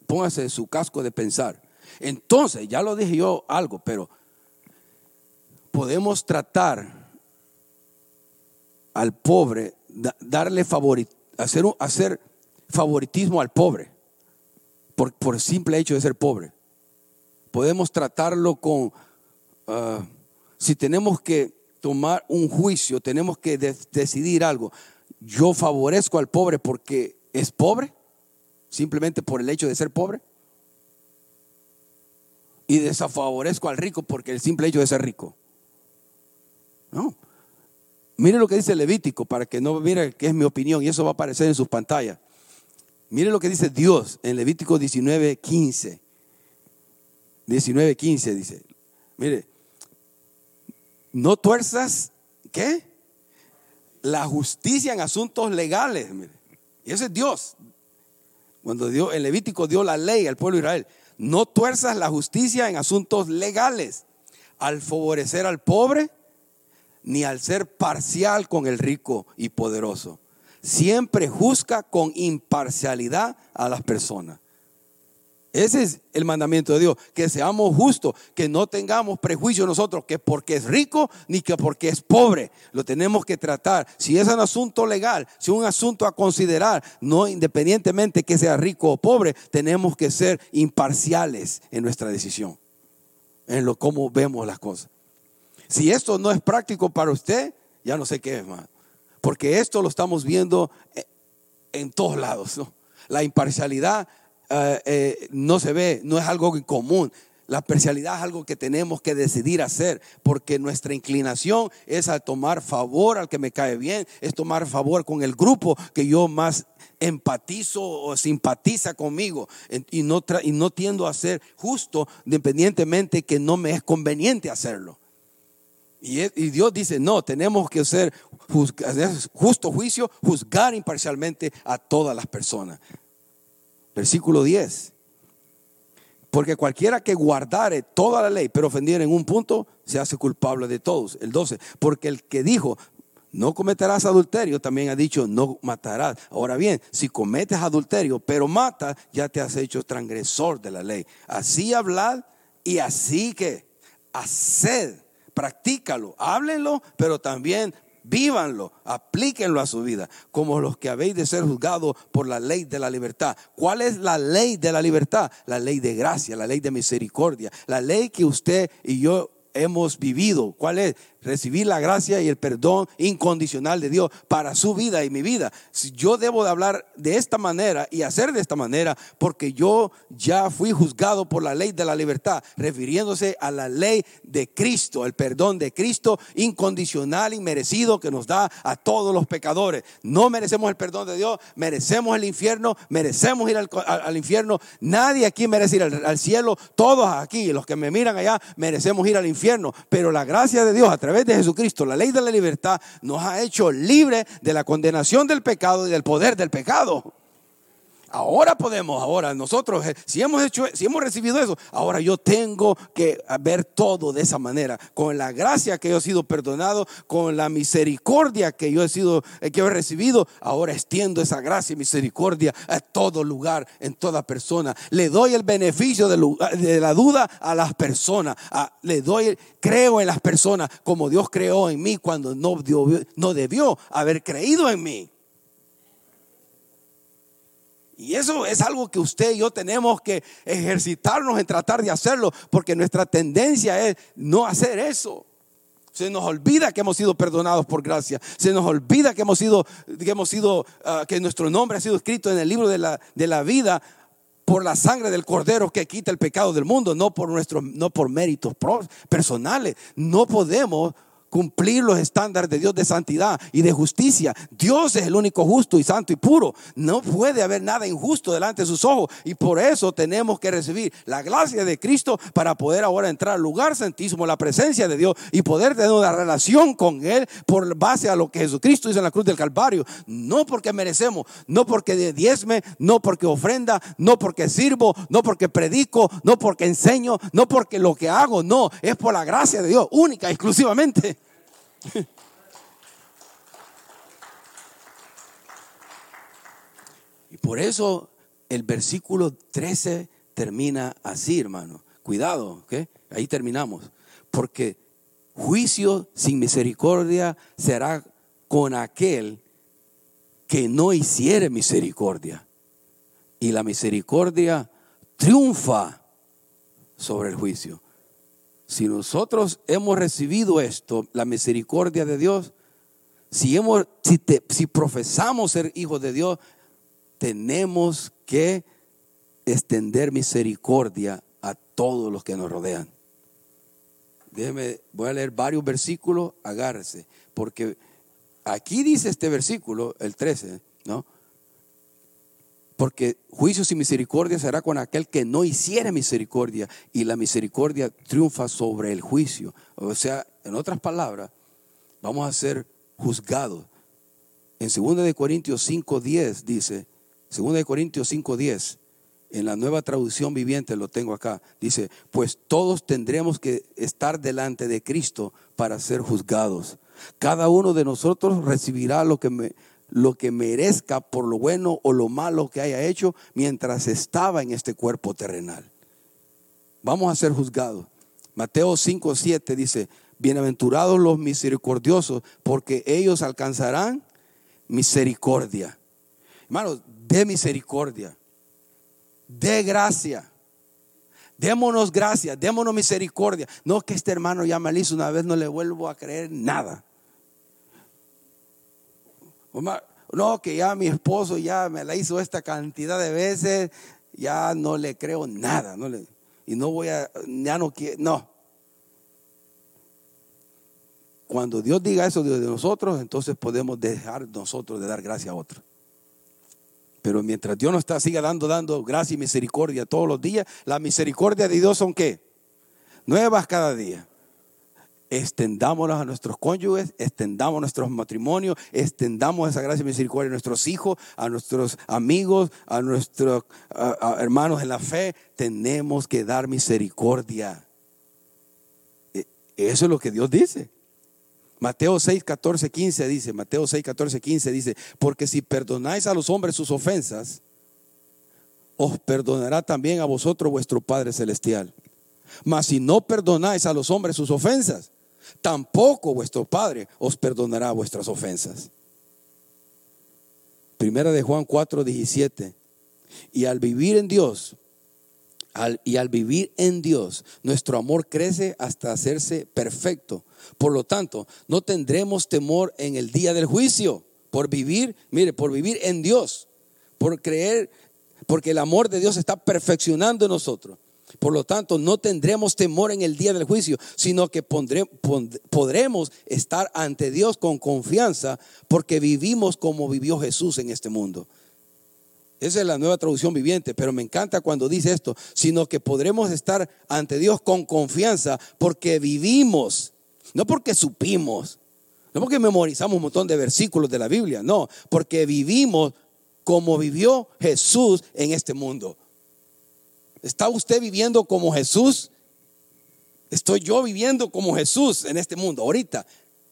póngase su casco de pensar. Entonces, ya lo dije yo algo, pero podemos tratar al pobre, darle favor, hacer, hacer favoritismo al pobre por, por simple hecho de ser pobre. Podemos tratarlo con, ah, si tenemos que tomar un juicio, tenemos que decidir algo. Yo favorezco al pobre porque es pobre, simplemente por el hecho de ser pobre. Y desafavorezco al rico porque el simple hecho de ser rico. No. Mire lo que dice Levítico para que no mire que es mi opinión y eso va a aparecer en sus pantallas. Mire lo que dice Dios en Levítico 19, 15. 19, 15 dice. Mire, no tuerzas, ¿qué? La justicia en asuntos legales. Mire. Y ese es Dios. Cuando Dios, en Levítico dio la ley al pueblo de Israel. No tuerzas la justicia en asuntos legales al favorecer al pobre ni al ser parcial con el rico y poderoso siempre juzga con imparcialidad a las personas. Ese es el mandamiento de Dios, que seamos justos, que no tengamos prejuicio nosotros, que porque es rico ni que porque es pobre. Lo tenemos que tratar. Si es un asunto legal, si es un asunto a considerar, no independientemente que sea rico o pobre, tenemos que ser imparciales en nuestra decisión, en lo cómo vemos las cosas. Si esto no es práctico para usted, ya no sé qué es más. Porque esto lo estamos viendo eh, en todos lados. La imparcialidad eh, eh, no se ve, no es algo común. La parcialidad es algo que tenemos que decidir hacer, porque nuestra inclinación es a tomar favor al que me cae bien, es tomar favor con el grupo que yo más empatizo o simpatiza conmigo y no, y no tiendo a ser justo independientemente que no me es conveniente hacerlo. Y, Dios dice, no, tenemos que hacer justo juicio, juzgar imparcialmente a todas las personas. Versículo 10. Porque cualquiera que guardare toda la ley, pero ofendiera en un punto, se hace culpable de todos. El 12. Porque el que dijo, no cometerás adulterio, también ha dicho, no matarás. Ahora bien, si cometes adulterio, pero matas, ya te has hecho transgresor de la ley. Así hablad y así que haced, practícalo, háblenlo, pero también vívanlo, aplíquenlo a su vida, como los que habéis de ser juzgados por la ley de la libertad. ¿Cuál es la ley de la libertad? La ley de gracia, la ley de misericordia, la ley que usted y yo hemos vivido. ¿Cuál es? Recibir la gracia y el perdón incondicional de Dios para su vida y mi vida. Yo debo de hablar de esta manera y hacer de esta manera porque yo ya fui juzgado por la ley de la libertad, refiriéndose a la ley de Cristo, el perdón de Cristo incondicional y merecido que nos da a todos los pecadores. No merecemos el perdón de Dios, merecemos el infierno, merecemos ir al, infierno. Nadie aquí merece ir al, al cielo, todos aquí, los que me miran allá, merecemos ir al infierno, pero la gracia de Dios a través de Jesucristo, la ley de la libertad, nos ha hecho libre de la condenación del pecado y del poder del pecado. Ahora podemos, ahora nosotros, eh, si hemos hecho, si hemos recibido eso, ahora yo tengo que ver todo de esa manera, con la gracia que yo he sido perdonado, con la misericordia que yo he sido, eh, que he recibido, ahora extiendo esa gracia y misericordia a todo lugar, en toda persona. Le doy el beneficio de, la duda a las personas, le doy, creo en las personas como Dios creó en mí cuando no debió haber creído en mí. Y eso es algo que usted y yo tenemos que ejercitarnos en tratar de hacerlo, porque nuestra tendencia es no hacer eso. Se nos olvida que hemos sido perdonados por gracia. Se nos olvida que hemos sido, que ah, nuestro nombre ha sido escrito en el libro de la, de la vida por la sangre del cordero que quita el pecado del mundo, no por nuestros, no por méritos personales. No podemos cumplir los estándares de Dios de santidad y de justicia. Dios es el único justo y santo y puro. No puede haber nada injusto delante de sus ojos y por eso tenemos que recibir la gracia de Cristo para poder ahora entrar al lugar santísimo, la presencia de Dios y poder tener una relación con Él por base a lo que Jesucristo hizo en la cruz del Calvario. No porque merecemos, no porque diezme, no porque ofrenda, no porque sirvo, no porque predico, no porque enseño, no porque lo que hago, no, es por la gracia de Dios, única, exclusivamente. y por eso el versículo 13 termina así, hermano. Cuidado, ¿ok? Ahí terminamos. Porque juicio sin misericordia será con aquel que no hiciere misericordia. Y la misericordia triunfa sobre el juicio. Si nosotros hemos recibido esto, la misericordia de Dios, si, hemos, si, profesamos ser hijos de Dios, tenemos que extender misericordia a todos los que nos rodean. Déjeme, voy a leer varios versículos, agárrese, porque aquí dice este versículo, el 13, ¿no? Porque juicio sin misericordia será con aquel que no hiciera misericordia y la misericordia triunfa sobre el juicio. O sea, en otras palabras, vamos a ser juzgados. En 2 de Corintios 5:10 dice, 2 de Corintios 5:10 en la nueva traducción viviente lo tengo acá. Dice, pues todos tendremos que estar delante de Cristo para ser juzgados. Cada uno de nosotros recibirá lo que me, lo que merezca por lo bueno o lo malo que haya hecho mientras estaba en este cuerpo terrenal. Vamos a ser juzgados. Mateo 5, 7 dice, bienaventurados los misericordiosos, porque ellos alcanzarán misericordia. Hermanos, de misericordia, de gracia. Démonos gracia, démonos misericordia. No que este hermano ya me hizo una vez, no le vuelvo a creer nada. No, que ya mi esposo ya me la hizo esta cantidad de veces, ya no le creo nada. No le, y no voy a, ya no quiero, no. Cuando Dios diga eso de nosotros, entonces podemos dejar nosotros de dar gracia a otros. Pero mientras Dios nos está, siga dando, dando gracia y misericordia todos los días, la misericordia de Dios son qué? Nuevas cada día extendámonos a nuestros cónyuges, extendamos nuestros matrimonios, extendamos esa gracia y misericordia a nuestros hijos, a nuestros amigos, a nuestros hermanos en la fe. Tenemos que dar misericordia. E, eso es lo que Dios dice. Mateo 6, 14, 15 dice, Mateo 6, 14, 15 dice, porque si perdonáis a los hombres sus ofensas, os perdonará también a vosotros vuestro Padre Celestial. Mas si no perdonáis a los hombres sus ofensas, tampoco vuestro Padre os perdonará vuestras ofensas. Primera de Juan 4, 17. Y al vivir en Dios, y al vivir en Dios, nuestro amor crece hasta hacerse perfecto. Por lo tanto, no tendremos temor en el día del juicio por vivir, mire, por vivir en Dios, por creer, porque el amor de Dios está perfeccionando en nosotros. Por lo tanto, no tendremos temor en el día del juicio, sino que podremos estar ante Dios con confianza porque vivimos como vivió Jesús en este mundo. Esa es la nueva traducción viviente, pero me encanta cuando dice esto, sino que podremos estar ante Dios con confianza porque vivimos, no porque supimos, no porque memorizamos un montón de versículos de la Biblia, no, porque vivimos como vivió Jesús en este mundo. ¿Está usted viviendo como Jesús? Estoy yo viviendo como Jesús en este mundo, ahorita,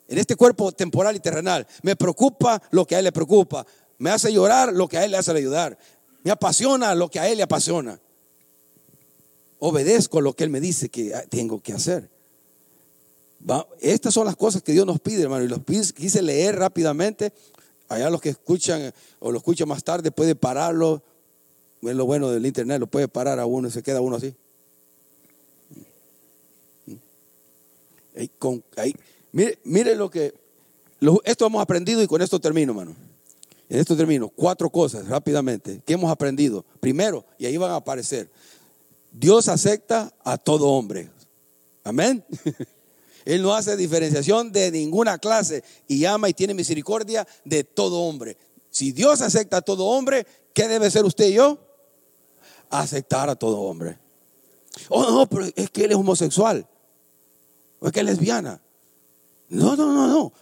en este cuerpo temporal y terrenal. Me preocupa lo que a Él le preocupa. Me hace llorar lo que a Él le hace ayudar. Me apasiona lo que a Él le apasiona. Obedezco lo que Él me dice que tengo que hacer. estas son las cosas que Dios nos pide, hermano. Y los quise leer rápidamente. Allá los que escuchan o lo escuchan más tarde puede pararlo. Es lo bueno del internet, lo puede parar a uno y se queda uno así. mire, mire lo que esto hemos aprendido y con esto termino, hermano. En esto termino. Cuatro cosas rápidamente que hemos aprendido. Primero, y ahí van a aparecer. Dios acepta a todo hombre. Amén. Él no hace diferenciación de ninguna clase y ama y tiene misericordia de todo hombre. Si Dios acepta a todo hombre, ¿qué debe ser usted y yo? Aceptar a todo hombre. Oh, no, pero es que él es homosexual. O es que es lesbiana. No, no, no, no.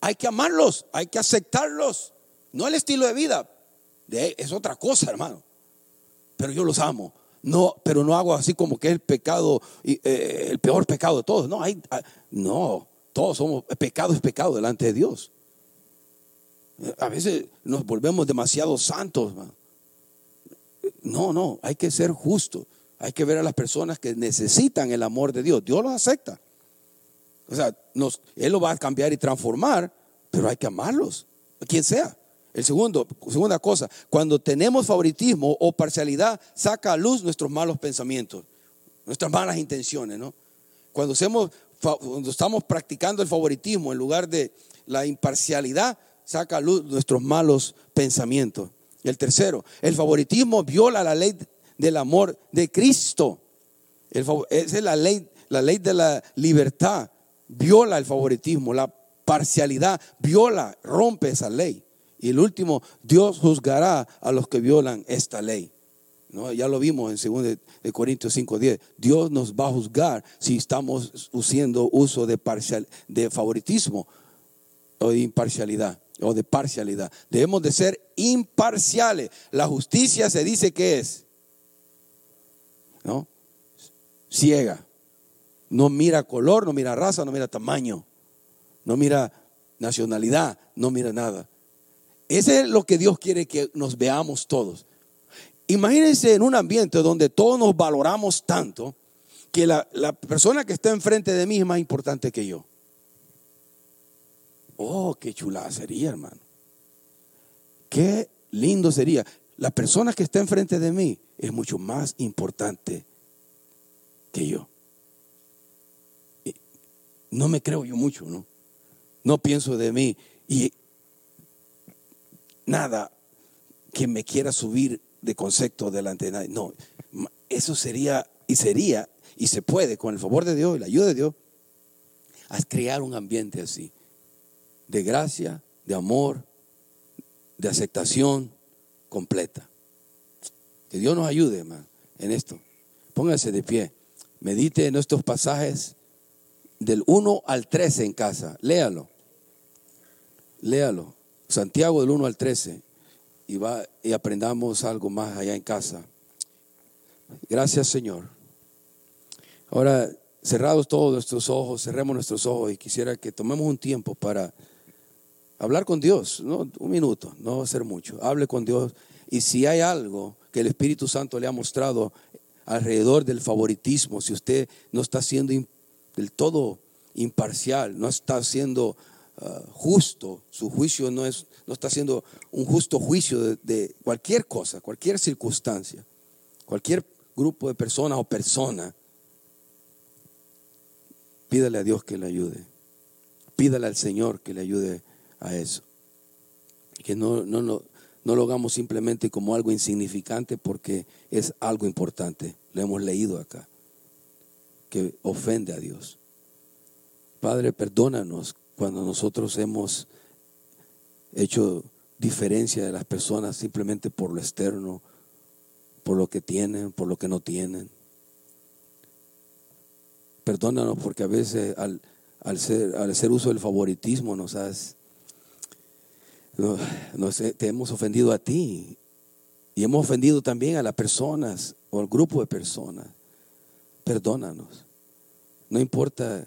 Hay que amarlos, hay que aceptarlos. No el estilo de vida, es otra cosa, hermano. Pero yo los amo. No, pero no hago así como que es el pecado, eh, el peor pecado de todos. No, hay, ah, no, todos somos, pecado es pecado delante de Dios. A veces nos volvemos demasiado santos. No, no, hay que ser justo. Hay que ver a las personas que necesitan el amor de Dios. Dios los acepta. O sea, nos, Él lo va a cambiar y transformar, pero hay que amarlos, quien sea. El segundo, segunda cosa, cuando tenemos favoritismo o parcialidad, saca a luz nuestros malos pensamientos, nuestras malas intenciones, ¿no? Cuando, hacemos, cuando estamos practicando el favoritismo en lugar de la imparcialidad, saca a luz nuestros malos pensamientos. El tercero, el favoritismo viola la ley del amor de Cristo. esa es la ley, la ley de la libertad. Viola el favoritismo, la parcialidad, viola, rompe esa ley. Y el último, Dios juzgará a los que violan esta ley. ¿No? Ya lo vimos en 2 de Corintios 5:10. Dios nos va a juzgar si estamos haciendo uso de, parcial, de favoritismo o de imparcialidad o de parcialidad. Debemos de ser imparciales. La justicia se dice que es, ¿no? Ciega. No mira color, no mira raza, no mira tamaño, no mira nacionalidad, no mira nada. Ese es lo que Dios quiere que nos veamos todos. Imagínense en un ambiente donde todos nos valoramos tanto que la, persona que está enfrente de mí es más importante que yo. Oh, qué chulada sería, hermano. Qué lindo sería. La persona que está enfrente de mí es mucho más importante que yo. No me creo yo mucho, ¿no? No pienso de mí. Y nada que me quiera subir de concepto delante de nadie. No, eso sería y sería y se puede con el favor de Dios y la ayuda de Dios a crear un ambiente así de gracia, de amor, de aceptación completa. Que Dios nos ayude, en esto. Póngase de pie. Medite en estos pasajes del 1 al 13 en casa. Léalo. Léalo. Santiago del 1 al 13 y, va, y aprendamos algo más allá en casa. Gracias Señor. Ahora, cerrados todos nuestros ojos, cerremos nuestros ojos y quisiera que tomemos un tiempo para hablar con Dios, no un minuto, no va a ser mucho. Hable con Dios y si hay algo que el Espíritu Santo le ha mostrado alrededor del favoritismo, si usted no está siendo del todo imparcial, no está siendo ah, justo, su juicio no, es, no está siendo un justo juicio de, de cualquier cosa, cualquier circunstancia, cualquier grupo de personas o persona, pídale a Dios que le ayude. Pídale al Señor que le ayude a eso. Que no, no, no, no lo hagamos simplemente como algo insignificante porque es algo importante. Lo hemos leído acá. Que ofende a Dios. Padre, perdónanos cuando nosotros hemos hecho diferencia de las personas simplemente por lo externo, por lo que tienen, por lo que no tienen. Perdónanos porque a veces al, al, ser, al hacer uso del favoritismo nos has nos, te hemos ofendido a ti y hemos ofendido también a las personas o al grupo de personas. Perdónanos. No importa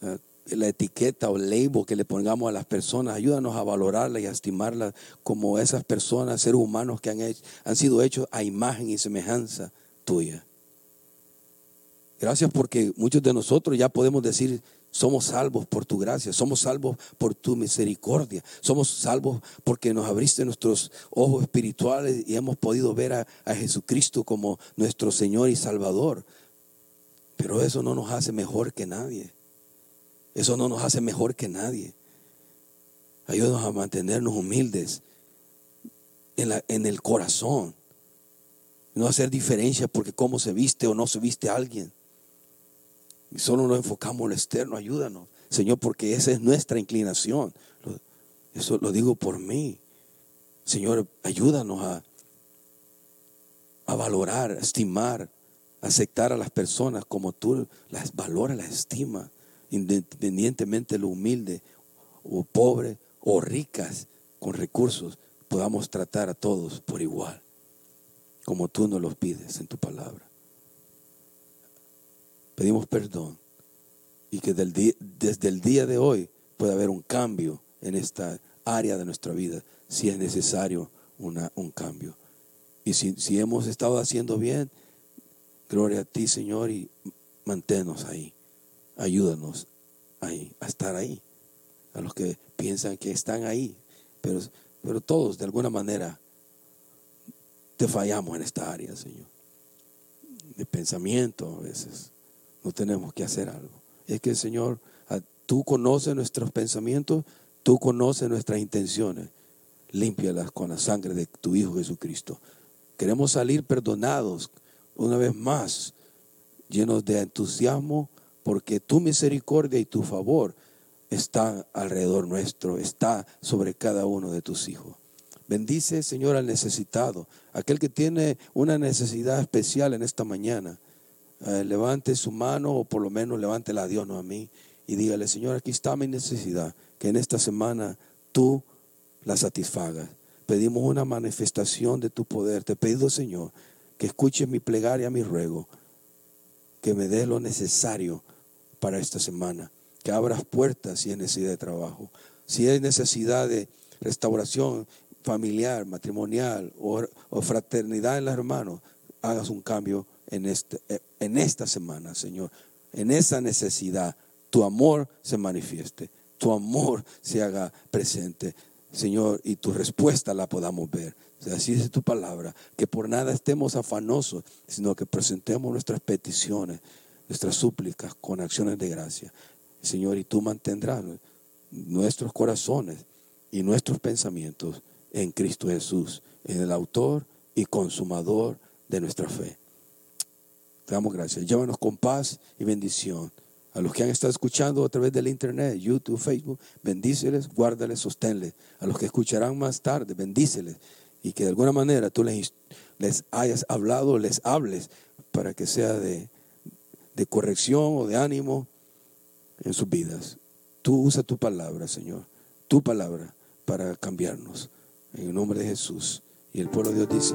eh, la etiqueta o el label que le pongamos a las personas, ayúdanos a valorarlas y a estimarlas como esas personas, seres humanos que han, han sido hechos a imagen y semejanza tuya. Gracias porque muchos de nosotros ya podemos decir, somos salvos por tu gracia, somos salvos por tu misericordia, somos salvos porque nos abriste nuestros ojos espirituales y hemos podido ver a, Jesucristo como nuestro Señor y Salvador. Pero eso no nos hace mejor que nadie. Eso no nos hace mejor que nadie. Ayúdanos a mantenernos humildes en, la, en el corazón. No hacer diferencia porque cómo se viste o no se viste alguien. Y solo nos enfocamos en lo externo, ayúdanos, Señor, porque esa es nuestra inclinación. Eso lo digo por mí. Señor, ayúdanos a, a valorar, a estimar, aceptar a las personas como tú las valoras, las estimas, independientemente de lo humilde o pobre o ricas con recursos, podamos tratar a todos por igual, como tú nos los pides en tu palabra pedimos perdón y que desde el día de hoy pueda haber un cambio en esta área de nuestra vida, si es necesario un cambio. Y si, si hemos estado haciendo bien, gloria a ti, Señor, y manténnos ahí. Ayúdanos ahí, a estar ahí. A los que piensan que están ahí, pero, pero todos de alguna manera te fallamos en esta área, Señor. De pensamiento a veces no tenemos que hacer algo. Es que, Señor, tú conoces nuestros pensamientos, tú conoces nuestras intenciones. Límpialas con la sangre de tu Hijo Jesucristo. Queremos salir perdonados una vez más, llenos de entusiasmo, porque tu misericordia y tu favor están alrededor nuestro, está sobre cada uno de tus hijos. Bendice, Señor, al necesitado, aquel que tiene una necesidad especial en esta mañana. Eh, levante su mano o por lo menos levántela a Dios, no a mí, y dígale, Señor, aquí está mi necesidad, que en esta semana tú la satisfagas. Pedimos una manifestación de tu poder. Te pido, Señor, que escuches mi plegaria, mi ruego, que me des lo necesario para esta semana, que abras puertas si hay necesidad de trabajo, si hay necesidad de restauración familiar, matrimonial o, o fraternidad en los hermanos, hagas un cambio en, este, eh, en esta semana, Señor. En esa necesidad, tu amor se manifieste, tu amor se haga presente, Señor, y tu respuesta la podamos ver. Así dice tu palabra, que por nada estemos afanosos, sino que presentemos nuestras peticiones, nuestras súplicas con acciones de gracia. Señor, y tú mantendrás nuestros corazones y nuestros pensamientos en Cristo Jesús, en el autor y consumador de nuestra fe. Te damos gracias. Llévanos con paz y bendición. A los que han estado escuchando a través del internet, YouTube, Facebook, bendíceles, guárdales, sosténles. A los que escucharán más tarde, bendíceles. Y que de alguna manera tú les, les hayas hablado, les hables para que sea de, de corrección o de ánimo en sus vidas. Tú usa tu palabra, Señor, tu palabra para cambiarnos. En el nombre de Jesús. Y el pueblo de Dios dice.